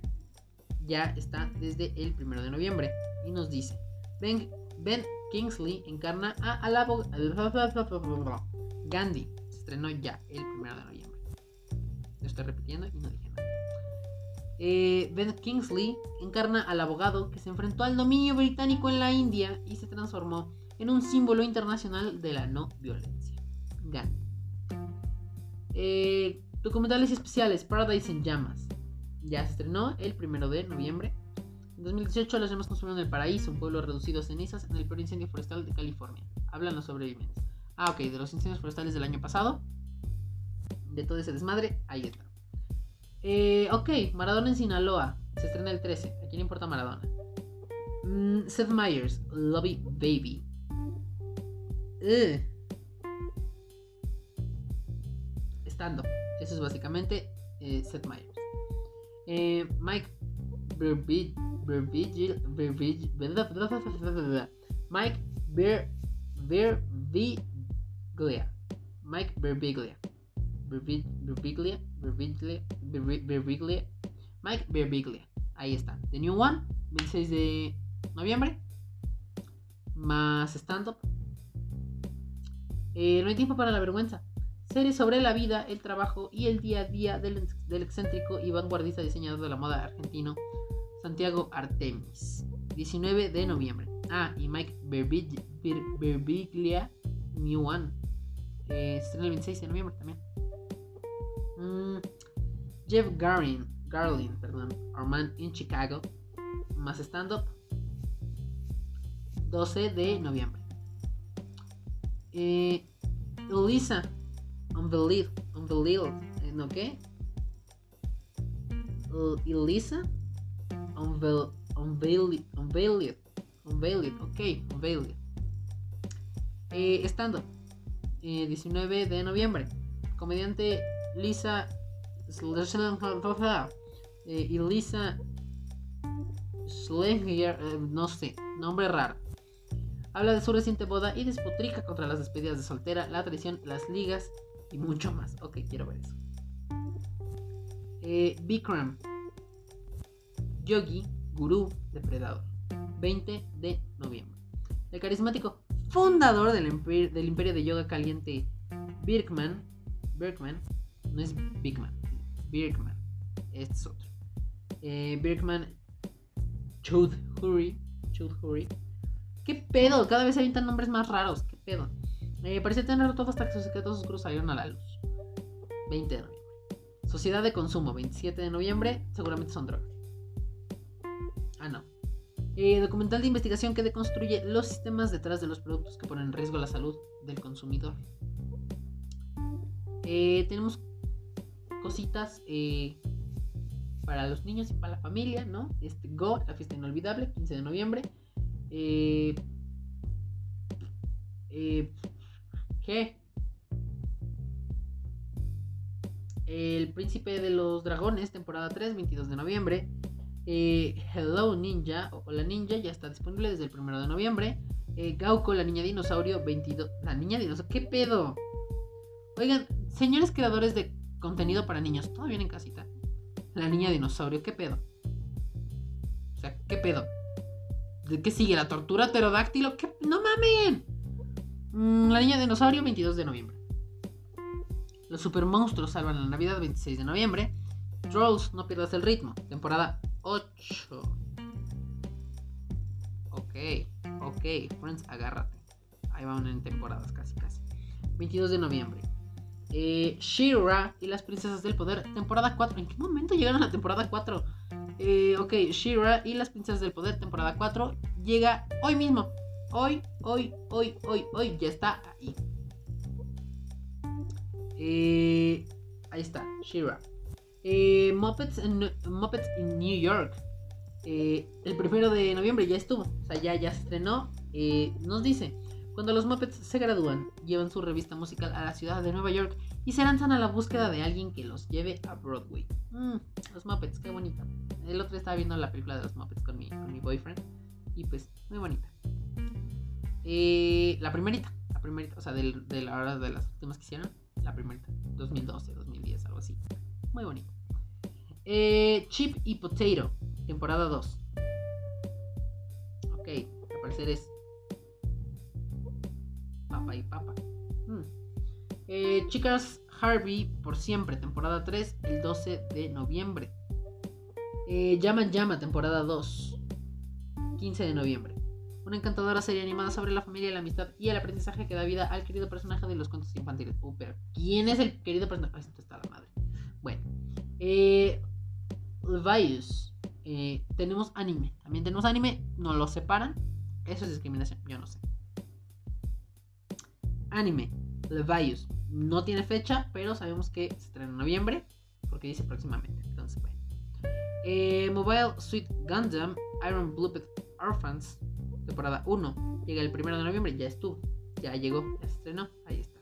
ya está desde el 1 de noviembre y nos dice, Ben, ben Kingsley encarna a, a la Gandhi se estrenó ya el 1 de noviembre. Lo estoy repitiendo y no dije nada. Eh, ben Kingsley encarna al abogado que se enfrentó al dominio británico en la India y se transformó en un símbolo internacional de la no violencia. Gandhi. Eh, documentales especiales, Paradise en llamas. Ya se estrenó el primero de noviembre. En 2018 los llamas consumieron el paraíso, un pueblo reducido a cenizas en el peor incendio forestal de California. Hablan los sobrevivientes. Ah, ok, de los incendios forestales del año pasado de todo ese desmadre, ahí está. Eh, ok, Maradona en Sinaloa. Se estrena el 13. ¿A quién importa Maradona? Mm, Seth Meyers, Lobby Baby. Eso es básicamente eh, Seth Meyers. Eh, Mike Berbiglia. Mike Berbiglia. Mike Berbiglia. Berbiglia, Berbiglia, Mike Berbiglia. Ahí está. The New One, 26 de noviembre. Más stand-up. Eh, no hay tiempo para la vergüenza. Serie sobre la vida, el trabajo y el día a día del, excéntrico y vanguardista diseñador de la moda argentino, Santiago Artemis. 19 de noviembre. Ah, y Mike Berbiglia, New One. Eh, estrena el 26 de noviembre también. Mm, Jeff Garlin, Garlin, perdón, Armand in Chicago, más stand-up. 12 de noviembre. Eh, Elisa, Unbelieved, Unbelieved, eh, ¿no qué? Elisa, Unveiled, ok, Unveiled. Eh, estando, eh, 19 de noviembre, comediante Lisa eh, y Lisa Schlenger, eh, no sé, nombre raro. Habla de su reciente boda y despotrica contra las despedidas de soltera, la traición, las ligas y mucho más. Ok, quiero ver eso. Eh, Bikram, Yogi, Gurú, Depredador. 20 de noviembre. El carismático fundador del, imperio, del imperio de yoga caliente, Birkman, Birkman, no es Bigman, Birkman, este es otro. Eh, Birkman Choudhury, Choudhury. ¿Qué pedo? Cada vez avientan nombres más raros. ¿Qué pedo? Eh, parecía tenerlo todo hasta que sus secretos salieron a la luz. 20 de noviembre. Sociedad de consumo, 27 de noviembre. Seguramente son drogas. Ah, no. Eh, documental de investigación que deconstruye los sistemas detrás de los productos que ponen en riesgo la salud del consumidor. Eh, tenemos cositas eh, para los niños y para la familia, ¿no? Este Go, la fiesta inolvidable, 15 de noviembre. Eh, eh, ¿Qué? El príncipe de los dragones, temporada 3, 22 de noviembre. Eh, Hello Ninja o la Ninja ya está disponible desde el 1 de noviembre. Eh, Gauco, la niña dinosaurio, 22. La niña dinosaurio, ¿qué pedo? Oigan, señores creadores de contenido para niños, ¿todo bien en casita? La niña dinosaurio, ¿qué pedo? O sea, ¿qué pedo? ¿De qué sigue? ¿La tortura pterodáctilo? ¿Qué? ¡No mamen! Mm, la niña dinosaurio, 22 de noviembre. Los super monstruos salvan la Navidad, 26 de noviembre. Trolls, no pierdas el ritmo. Temporada 8. Ok, ok. Friends, agárrate. Ahí van en temporadas, casi, casi. 22 de noviembre. Eh, Shira y las princesas del poder, temporada 4. ¿En qué momento llegaron a la temporada 4? Eh, ok, Shira y las princesas del poder, temporada 4. Llega hoy mismo. Hoy, hoy, hoy, hoy, hoy. Ya está ahí. Eh, ahí está, Shira. Eh, Muppets, en, Muppets in New York. Eh, el primero de noviembre ya estuvo. O sea, ya, ya se estrenó. Eh, nos dice. Cuando los Muppets se gradúan, llevan su revista musical a la ciudad de Nueva York y se lanzan a la búsqueda de alguien que los lleve a Broadway. Mm, los Muppets, qué bonita. El otro estaba viendo la película de los Muppets con mi, con mi boyfriend y pues, muy bonita. Eh, la primerita, la primerita, o sea, de, de la de las últimas que hicieron, la primerita, 2012, 2010, algo así. Muy bonito. Eh, Chip y Potato, temporada 2. Ok, al parecer es Papa y Papa. Mm. Eh, Chicas Harvey por siempre, temporada 3, el 12 de noviembre. Eh, Llama Llama, temporada 2, 15 de noviembre. Una encantadora serie animada sobre la familia, la amistad y el aprendizaje que da vida al querido personaje de los cuentos infantiles. Uh, pero ¿quién es el querido personaje? Esto está la madre. Bueno, eh, Levius. Eh, tenemos anime. También tenemos anime. No lo separan. Eso es discriminación. Yo no sé. Anime. Levius. No tiene fecha, pero sabemos que se estrena en noviembre. Porque dice próximamente. Entonces, bueno. Eh, Mobile Suit Gundam Iron Blooded Orphans. Temporada 1. Llega el 1 de noviembre. Ya estuvo. Ya llegó. Ya estrenó. Ahí está.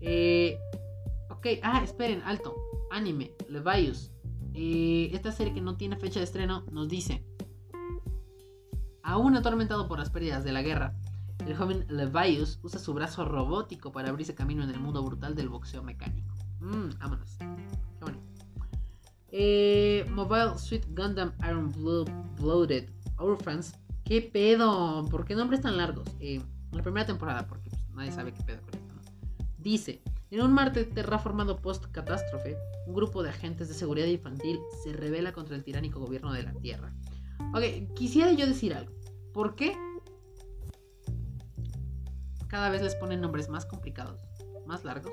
Eh, ok. Ah, esperen. Alto. Anime. Levius. Eh, esta serie que no tiene fecha de estreno nos dice. Aún atormentado por las pérdidas de la guerra, el joven Levius usa su brazo robótico para abrirse camino en el mundo brutal del boxeo mecánico. Mmm, vámonos. Qué bonito. Eh, Mobile Suit Gundam Iron Blooded Orphans. ¿Qué pedo? ¿Por qué nombres tan largos? Eh, la primera temporada, porque pues, nadie sabe qué pedo con esto, ¿no? Dice: En un Marte terraformado post-catástrofe, un grupo de agentes de seguridad infantil se revela contra el tiránico gobierno de la Tierra. Ok, quisiera yo decir algo. ¿Por qué cada vez les ponen nombres más complicados, más largos.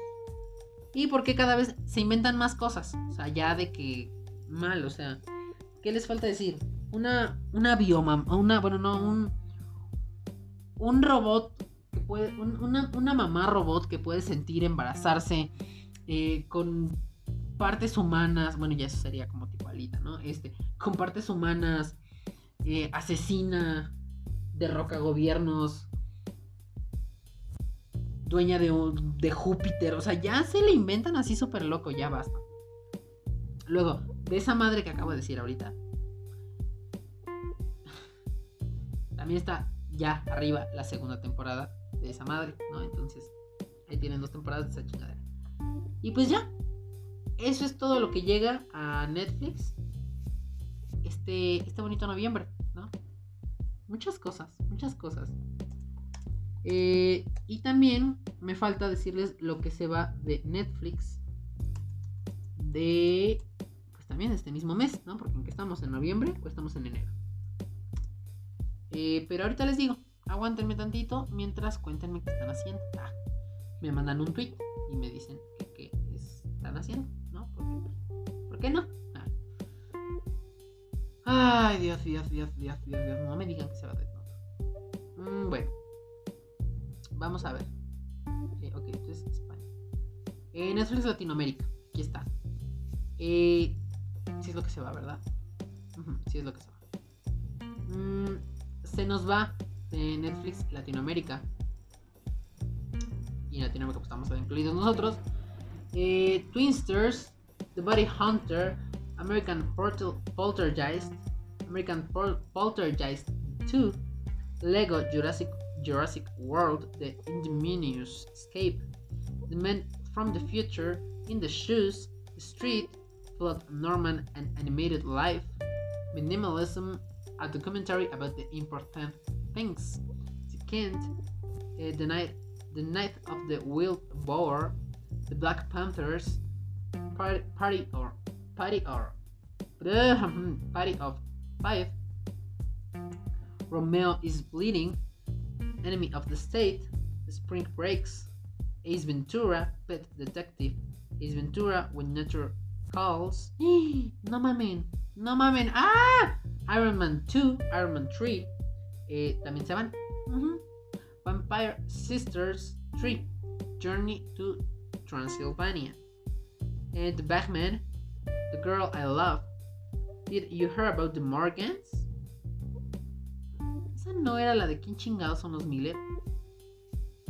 Y porque cada vez se inventan más cosas. O sea, ya de que mal, o sea, ¿qué les falta decir? Una, una bioma, una, bueno, no, un, un robot que puede, una, mamá robot que puede sentir embarazarse eh, con partes humanas, bueno, ya eso sería como tipo Alita, ¿no? Este, con partes humanas, eh, asesina, derroca gobiernos, dueña de, de Júpiter, o sea, ya se le inventan así súper loco, ya basta. Luego, de esa madre que acabo de decir ahorita, también está ya arriba la segunda temporada de esa madre, ¿no? Entonces, ahí tienen dos temporadas de esa chingadera. Y pues ya, eso es todo lo que llega a Netflix este, este bonito noviembre, ¿no? Muchas cosas, muchas cosas. Eh, y también me falta decirles lo que se va de Netflix de, pues también este mismo mes, ¿no? Porque en estamos en noviembre o estamos en enero. Eh, pero ahorita les digo, aguántenme tantito mientras cuéntenme qué están haciendo. Ah, me mandan un tweet y me dicen qué están haciendo, ¿no? ¿Por qué no? Ah. Ay, Dios, Dios, Dios, Dios, Dios, Dios. No me digan que se va de todo. Mm, bueno. Vamos a ver. Eh, ok, entonces España. Eh, Netflix Latinoamérica. Aquí está. Eh, sí es lo que se va, ¿verdad? sí es lo que se va. Mm, se nos va Netflix Latinoamérica. Y Latinoamérica pues, estamos incluidos nosotros. Eh, Twinsters, The Body Hunter, American Poltergeist, American Poltergeist 2, Lego Jurassic Jurassic World, The Indominus Escape, The Men from the Future, In the Shoes, Street, Flood Norman, and Animated Life, Minimalism, a documentary about the important things. Second, uh, the night, the night of the wild boar, the Black Panthers, party, party or party or (laughs) party of five. Romeo is bleeding. Enemy of the State, The Spring Breaks, Ace Ventura, Pet Detective, Ace Ventura, When Nature Calls. (gasps) no mamen, no mamen. ¡Ah! Iron Man 2, Iron Man 3. Eh, también se van. Vampire Sisters 3, Journey to Transylvania. And The Batman, The Girl I Love. Did you hear about the Morgans? no era la de quién chingados son los Miller?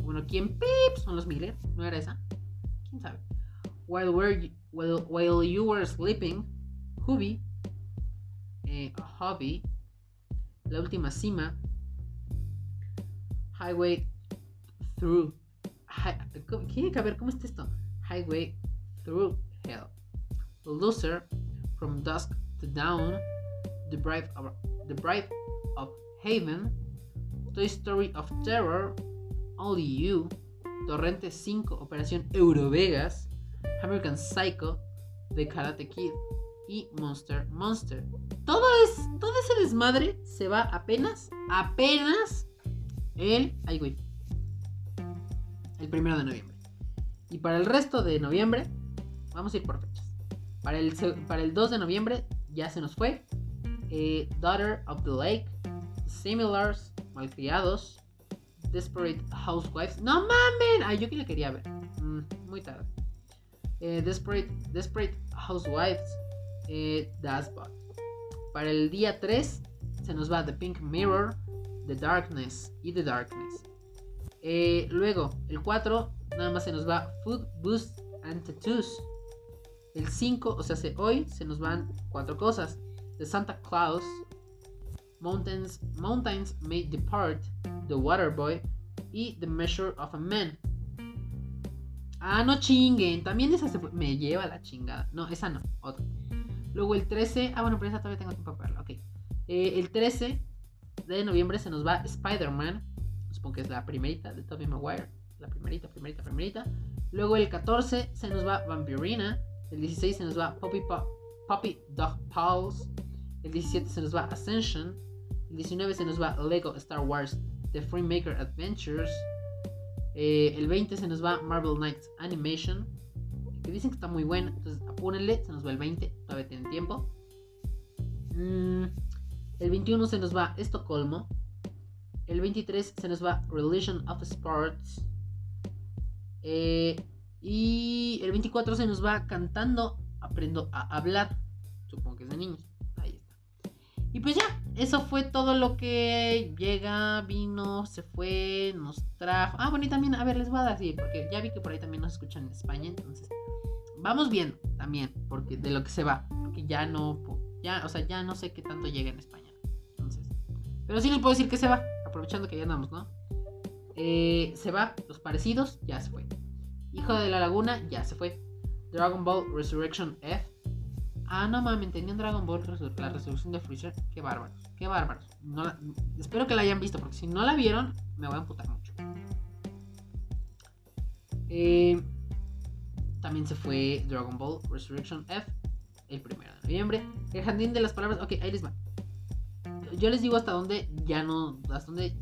Bueno, ¿quién pip son los Miller? ¿No era esa? ¿Quién sabe? While, you, while, you were sleeping, Hubby, eh, Hobby, La Última Cima, Highway Through, tiene que ver cómo está esto? Highway Through Hell, Loser, From Dusk to Dawn, The Bride of, the Bride of Haven, Toy Story of Terror, Only You, Torrente 5, Operación Eurovegas, American Psycho, The Karate Kid y Monster Monster. Todo, es, todo ese desmadre se va apenas, apenas el... Ay, güey. El primero de noviembre. Y para el resto de noviembre, vamos a ir por fechas. Para el, para el 2 de noviembre ya se nos fue. Eh, Daughter of the Lake, Similars, Malcriados, Desperate Housewives. ¡No mamen! Ay, yo que la quería ver. Mm, muy tarde. Eh, Desperate, Desperate Housewives, eh, Dashbot. Para el día 3 se nos va The Pink Mirror, The Darkness y The Darkness. Eh, luego, el 4 nada más se nos va Food Boost and Tattoos. El 5, o sea, hoy se nos van cuatro cosas. The Santa Claus, Mountains, Mountains May Depart, The Waterboy y The Measure of a Man. Ah, no chinguen. También esa se me lleva la chingada. No, esa no. Otra. Luego el 13. Ah, bueno, pero esa todavía tengo tiempo para verla. Ok. Eh, el 13 de noviembre se nos va Spider-Man. Supongo que es la primerita de Tobey Maguire. La primerita, primerita, primerita. Luego el 14 se nos va Vampirina. El 16 se nos va Poppy, Poppy Dog Pals. El 17 se nos va Ascension. El 19 se nos va Lego Star Wars The Freemaker Adventures. Eh, el 20 se nos va Marvel Knights Animation. Que dicen que está muy bueno. Entonces apúrenle. Se nos va el 20. Todavía tienen tiempo. Mm, el 21 se nos va Estocolmo. El 23 se nos va Religion of Sports. Eh, y el 24 se nos va cantando Aprendo a hablar. Supongo que es de niños. Ahí está. Y pues ya, eso fue todo lo que llega, vino, se fue, nos trajo. Ah, bueno, y también, a ver, les voy a decir, porque ya vi que por ahí también nos escuchan en España, entonces vamos viendo también, porque de lo que se va, porque ya no, ya, o sea, ya no sé qué tanto llega en España. Entonces, pero sí les puedo decir que se va, aprovechando que ya andamos, ¿no? Eh, se va, los parecidos, ya se fue. Hijo de la Laguna, ya se fue. Dragon Ball Resurrection F, Ah, no mames, tenían Dragon Ball la resolución de Freezer. Qué bárbaros, qué bárbaros. espero que la hayan visto, porque si no la vieron, me voy a amputar mucho. Eh, también se fue Dragon Ball Resurrection F el primero de noviembre. El jardín de las palabras. Ok, ahí les va. Yo les digo hasta dónde ya no. Hasta dónde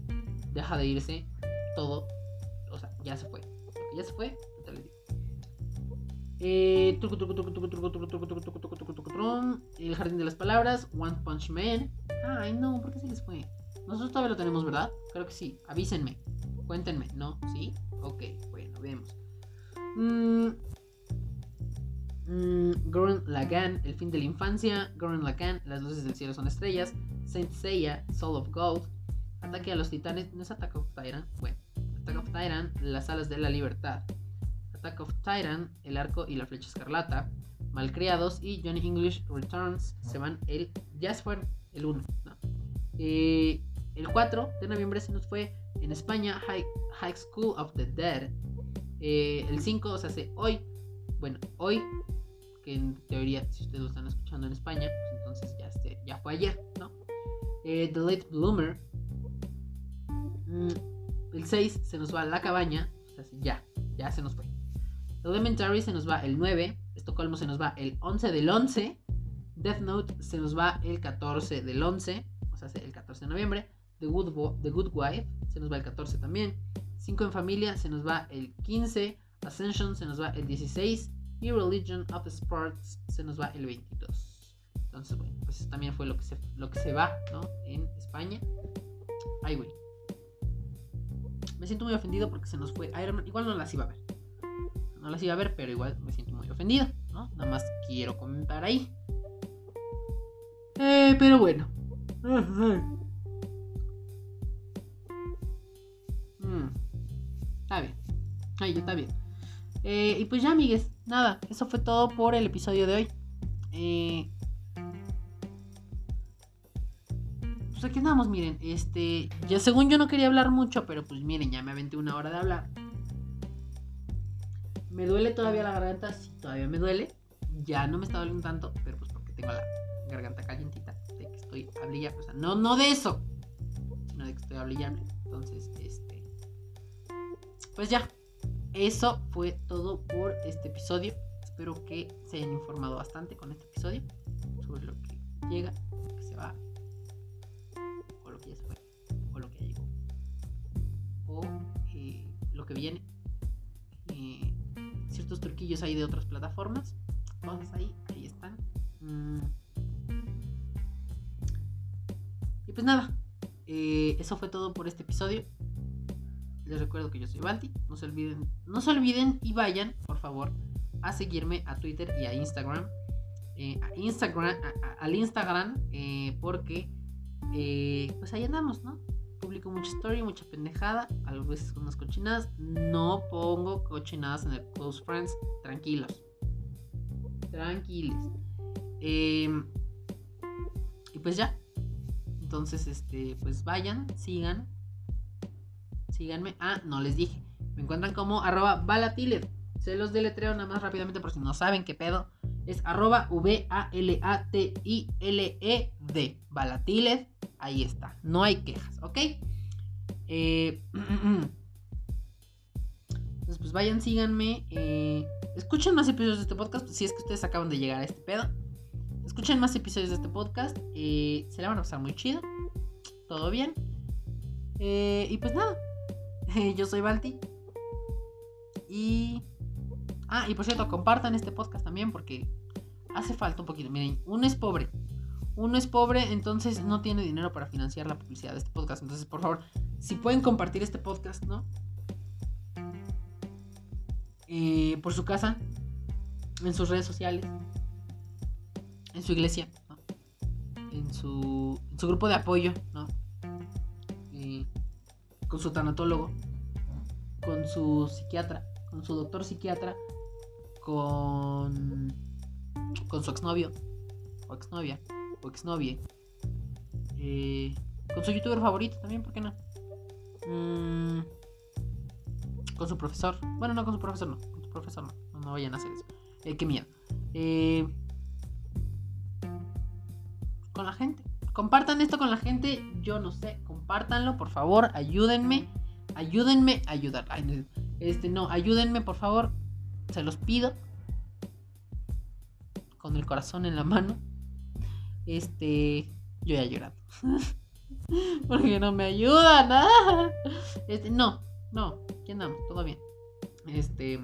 deja de irse todo. O sea, ya se fue. Ya se fue. Eh, el jardín de las palabras, One Punch Man. Ay, no, ¿por qué se les fue? Nosotros todavía lo tenemos, ¿verdad? Creo que sí. Avísenme. Cuéntenme, ¿no? ¿Sí? Ok, bueno, vemos. Mm, mm, Lagan, El fin de la infancia. Gurren Lagan, Las luces del cielo son estrellas. Saint Seiya, Soul of Gold. Ataque a los titanes. ¿No es Attack of Titan? Bueno, Attack of Titan, Las alas de la libertad. Attack of Titan, El arco y la flecha escarlata, Malcriados y Johnny English Returns se van el. Ya se fueron el 1. Eh, el 4 de noviembre se nos fue en España High, High School of the Dead. Eh, el 5 se hace hoy. Bueno, hoy, que en teoría, si ustedes lo están escuchando en España, pues entonces ya, este, ya fue ayer, ¿no? Eh, the Late Bloomer. Mm, el 6 se nos va a la cabaña. O sea, ya, ya se nos fue. Elementary se nos va el 9. Estocolmo se nos va el 11 del 11. Death Note se nos va el 14 del 11. O sea, el 14 de noviembre. The Good, Wife se nos va el 14 también. 5 en familia se nos va el 15. Ascension se nos va el 16. Y Religion of Sparks se nos va el 22. Entonces, bueno, pues eso también fue lo que se, lo que se va, ¿no? En España. Ay, güey. Me siento muy ofendido porque se nos fue Iron Man. Igual no las iba a ver no las iba a ver, pero igual me siento muy ofendido, ¿no? Nada más quiero comentar ahí. Eh, pero bueno. Mm, está bien. Ahí está bien. Eh, y pues ya, amigues, nada, eso fue todo por el episodio de hoy. Eh, pues aquí andamos, miren. Este, ya según yo no quería hablar mucho, pero pues miren, ya me aventé una hora de hablar. Me duele todavía la garganta, sí, todavía me duele. Ya no me está doliendo tanto, pero pues porque tengo la garganta calientita, de que estoy hablillable. O no, no de eso, sino de que estoy hablillable. Entonces, este. Pues ya. Eso fue todo por este episodio. Espero que se hayan informado bastante con este episodio sobre lo que llega, lo que se va, o lo que ya se fue, o lo que ya llegó, o eh, lo que viene. Eh, ciertos truquillos ahí de otras plataformas. Cosas ahí, ahí están. Mm. Y pues nada, eh, eso fue todo por este episodio. Les recuerdo que yo soy Balti. No se olviden, no se olviden y vayan, por favor, a seguirme a Twitter y a Instagram. Eh, Instagram, al Instagram, eh, porque pues ahí andamos, ¿no? Publico mucha story, mucha pendejada, a veces unas cochinadas. No pongo cochinadas en el Close Friends, tranquilos. Tranquilos. Em, y pues ya. Entonces, este, pues vayan, sigan. Síganme. Ah, no les dije. Me encuentran como arroba. Se los deletreo nada más rápidamente por si no saben qué pedo. Es arroba V-A-L-A-T-I-L-E-D. Balatilet ahí está. No hay quejas, ¿ok? Eh, (clears throat) entonces, pues vayan, síganme. Eh, escuchen más episodios de este podcast. Si es que ustedes acaban de llegar a este pedo. Escuchen más episodios de este podcast. Eh, se la van a pasar muy chido. Todo bien. y pues nada. (laughs) yo soy Balti. Y. Ah, y por cierto, compartan este podcast también porque hace falta un poquito. Miren, uno es pobre uno es pobre, entonces no tiene dinero para financiar la publicidad de este podcast. Entonces, por favor, si pueden compartir este podcast, ¿no? Eh, por su casa, en sus redes sociales, en su iglesia, ¿no? en, su, en su grupo de apoyo, ¿no? Eh, con su tanatólogo, con su psiquiatra, con su doctor psiquiatra, con, con su exnovio, o exnovia, o exnovie, eh, con su youtuber favorito también, ¿por qué no? Mm, con su profesor. Bueno, no con su profesor, no. Con su profesor no. No, vayan a hacer eso. Eh, qué miedo. Eh, con la gente. Compartan esto con la gente. Yo no sé. Compártanlo, por favor. Ayúdenme. Ayúdenme a ayudar. este, no, ayúdenme, por favor. Se los pido. Con el corazón en la mano. Este. Yo ya llorando. (laughs) Porque no me ayuda, nada. Este, no, no, aquí andamos, todo bien. Este.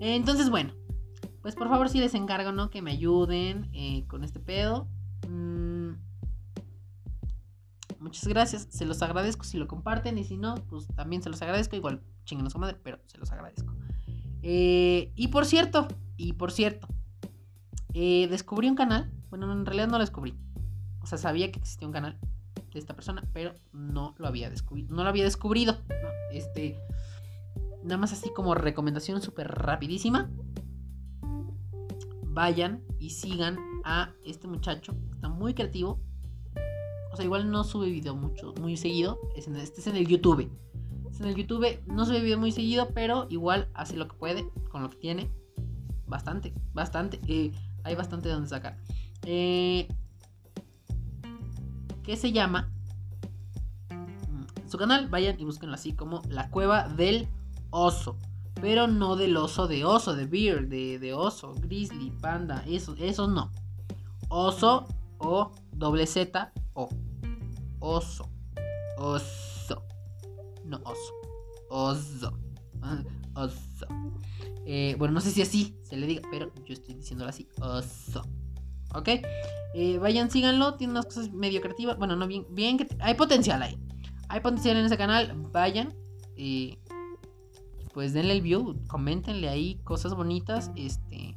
Entonces, bueno, pues por favor, si les encargo, ¿no? Que me ayuden eh, con este pedo. Muchas gracias, se los agradezco si lo comparten y si no, pues también se los agradezco. Igual chinguenos su madre, pero se los agradezco. Eh, y por cierto, y por cierto, eh, descubrí un canal. Bueno, en realidad no lo descubrí. O sea, sabía que existía un canal de esta persona, pero no lo había descubierto. No lo había descubrido. este. Nada más así como recomendación súper rapidísima. Vayan y sigan a este muchacho. Está muy creativo. O sea, igual no sube video mucho, muy seguido. Es en, este es en el YouTube. Es en el YouTube. No sube video muy seguido, pero igual hace lo que puede con lo que tiene. Bastante, bastante. Eh, hay bastante donde sacar. Eh, ¿Qué se llama? Mm, su canal, vayan y búsquenlo así como La Cueva del Oso. Pero no del oso de oso, de beer, de, de oso, grizzly, panda, eso, eso no. Oso o doble Z o. Oso. Oso. No, oso. Oso. (laughs) Oso. Eh, bueno, no sé si así se le diga, pero yo estoy diciéndolo así. Oso. ¿Ok? Eh, vayan, síganlo. Tiene unas cosas medio creativas. Bueno, no bien. Bien que hay potencial ahí. Hay potencial en ese canal. Vayan. Eh, pues denle el view. Coméntenle ahí cosas bonitas. Este.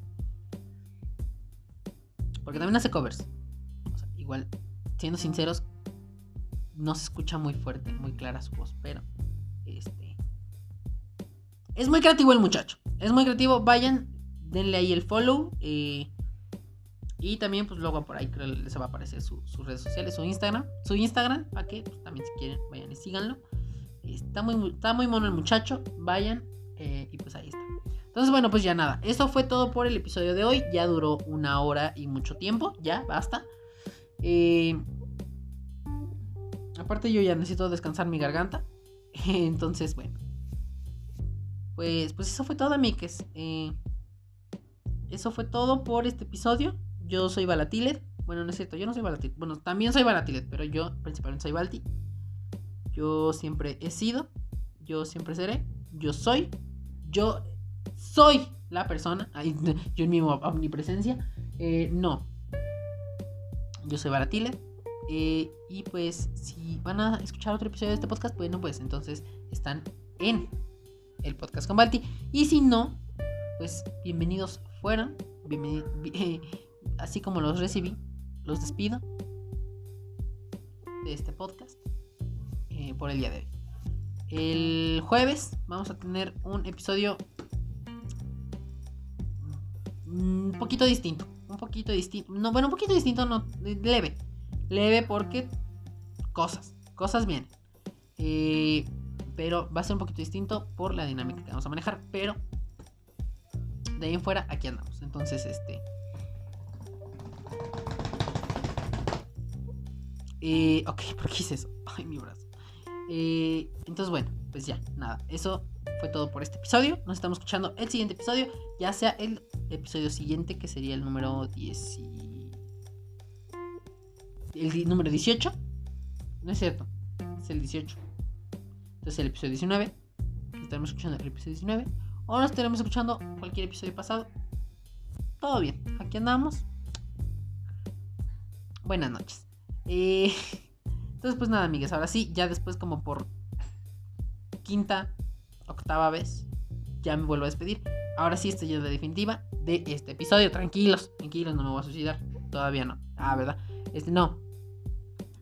Porque también hace covers. O sea, igual siendo sinceros, no se escucha muy fuerte, muy clara su voz, pero este es muy creativo el muchacho. Es muy creativo. Vayan, denle ahí el follow. Eh, y también, pues luego por ahí creo les va a aparecer sus redes sociales, su Instagram. Su Instagram, para que pues, también si quieren, vayan y síganlo. Está muy, está muy mono el muchacho. Vayan. Eh, y pues ahí está. Entonces, bueno, pues ya nada. Eso fue todo por el episodio de hoy. Ya duró una hora y mucho tiempo. Ya, basta. Aparte yo ya necesito descansar mi garganta. (laughs) Entonces, bueno. Pues, pues eso fue todo, amigues. Eh, eso fue todo por este episodio. Yo soy Balatilet. Bueno, no es cierto, yo no soy Balatilet. Bueno, también soy Balatilet, pero yo principalmente soy Balti. Yo siempre he sido. Yo siempre seré. Yo soy. Yo soy la persona. (laughs) yo en mi omnipresencia. Eh, no, yo soy Baratile. Eh, y pues, si van a escuchar otro episodio de este podcast, bueno, pues entonces están en el podcast con Balti. Y si no, pues bienvenidos fueron. (laughs) así como los recibí, los despido de este podcast eh, por el día de hoy. El jueves vamos a tener un episodio un poquito distinto un poquito distinto. No, bueno, un poquito distinto, no, leve. Leve porque cosas, cosas bien. Eh, pero va a ser un poquito distinto por la dinámica que vamos a manejar. Pero de ahí en fuera, aquí andamos. Entonces, este. Eh, ok, (laughs) ¿por qué hice eso? Ay, mi brazo. Eh, entonces, bueno, pues ya, nada. Eso fue todo por este episodio. Nos estamos escuchando el siguiente episodio, ya sea el episodio siguiente, que sería el número 10 El número 18. No es cierto, es el 18. Entonces el episodio 19. estaremos escuchando el episodio 19 o nos estaremos escuchando cualquier episodio pasado. Todo bien, aquí andamos. Buenas noches. Eh, (laughs) entonces, pues nada, amigues, ahora sí, ya después como por quinta, octava vez, ya me vuelvo a despedir. Ahora sí estoy ya de definitiva de este episodio. Tranquilos, tranquilos, no me voy a suicidar. Todavía no. Ah, ¿verdad? Este no.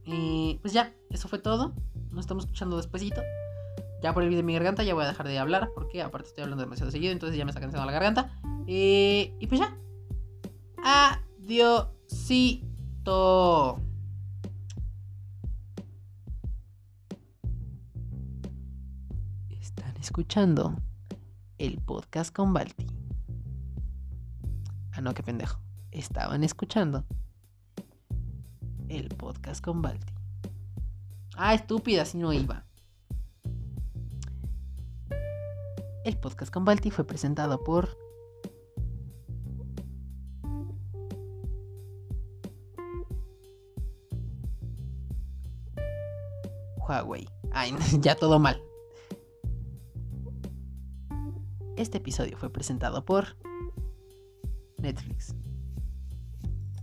Eh, pues ya, eso fue todo. Nos estamos escuchando despuesito. Ya por el video de mi garganta ya voy a dejar de hablar porque aparte estoy hablando demasiado seguido, entonces ya me está cansando la garganta. Eh, y pues ya. Adiósito. Escuchando el podcast con Balti. Ah, no, qué pendejo. Estaban escuchando el podcast con Balti. Ah, estúpida, si no iba. El podcast con Balti fue presentado por Huawei. Ay, (laughs) ya todo mal. Este episodio fue presentado por Netflix.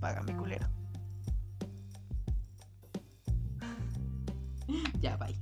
Págame culero. (laughs) ya, bye.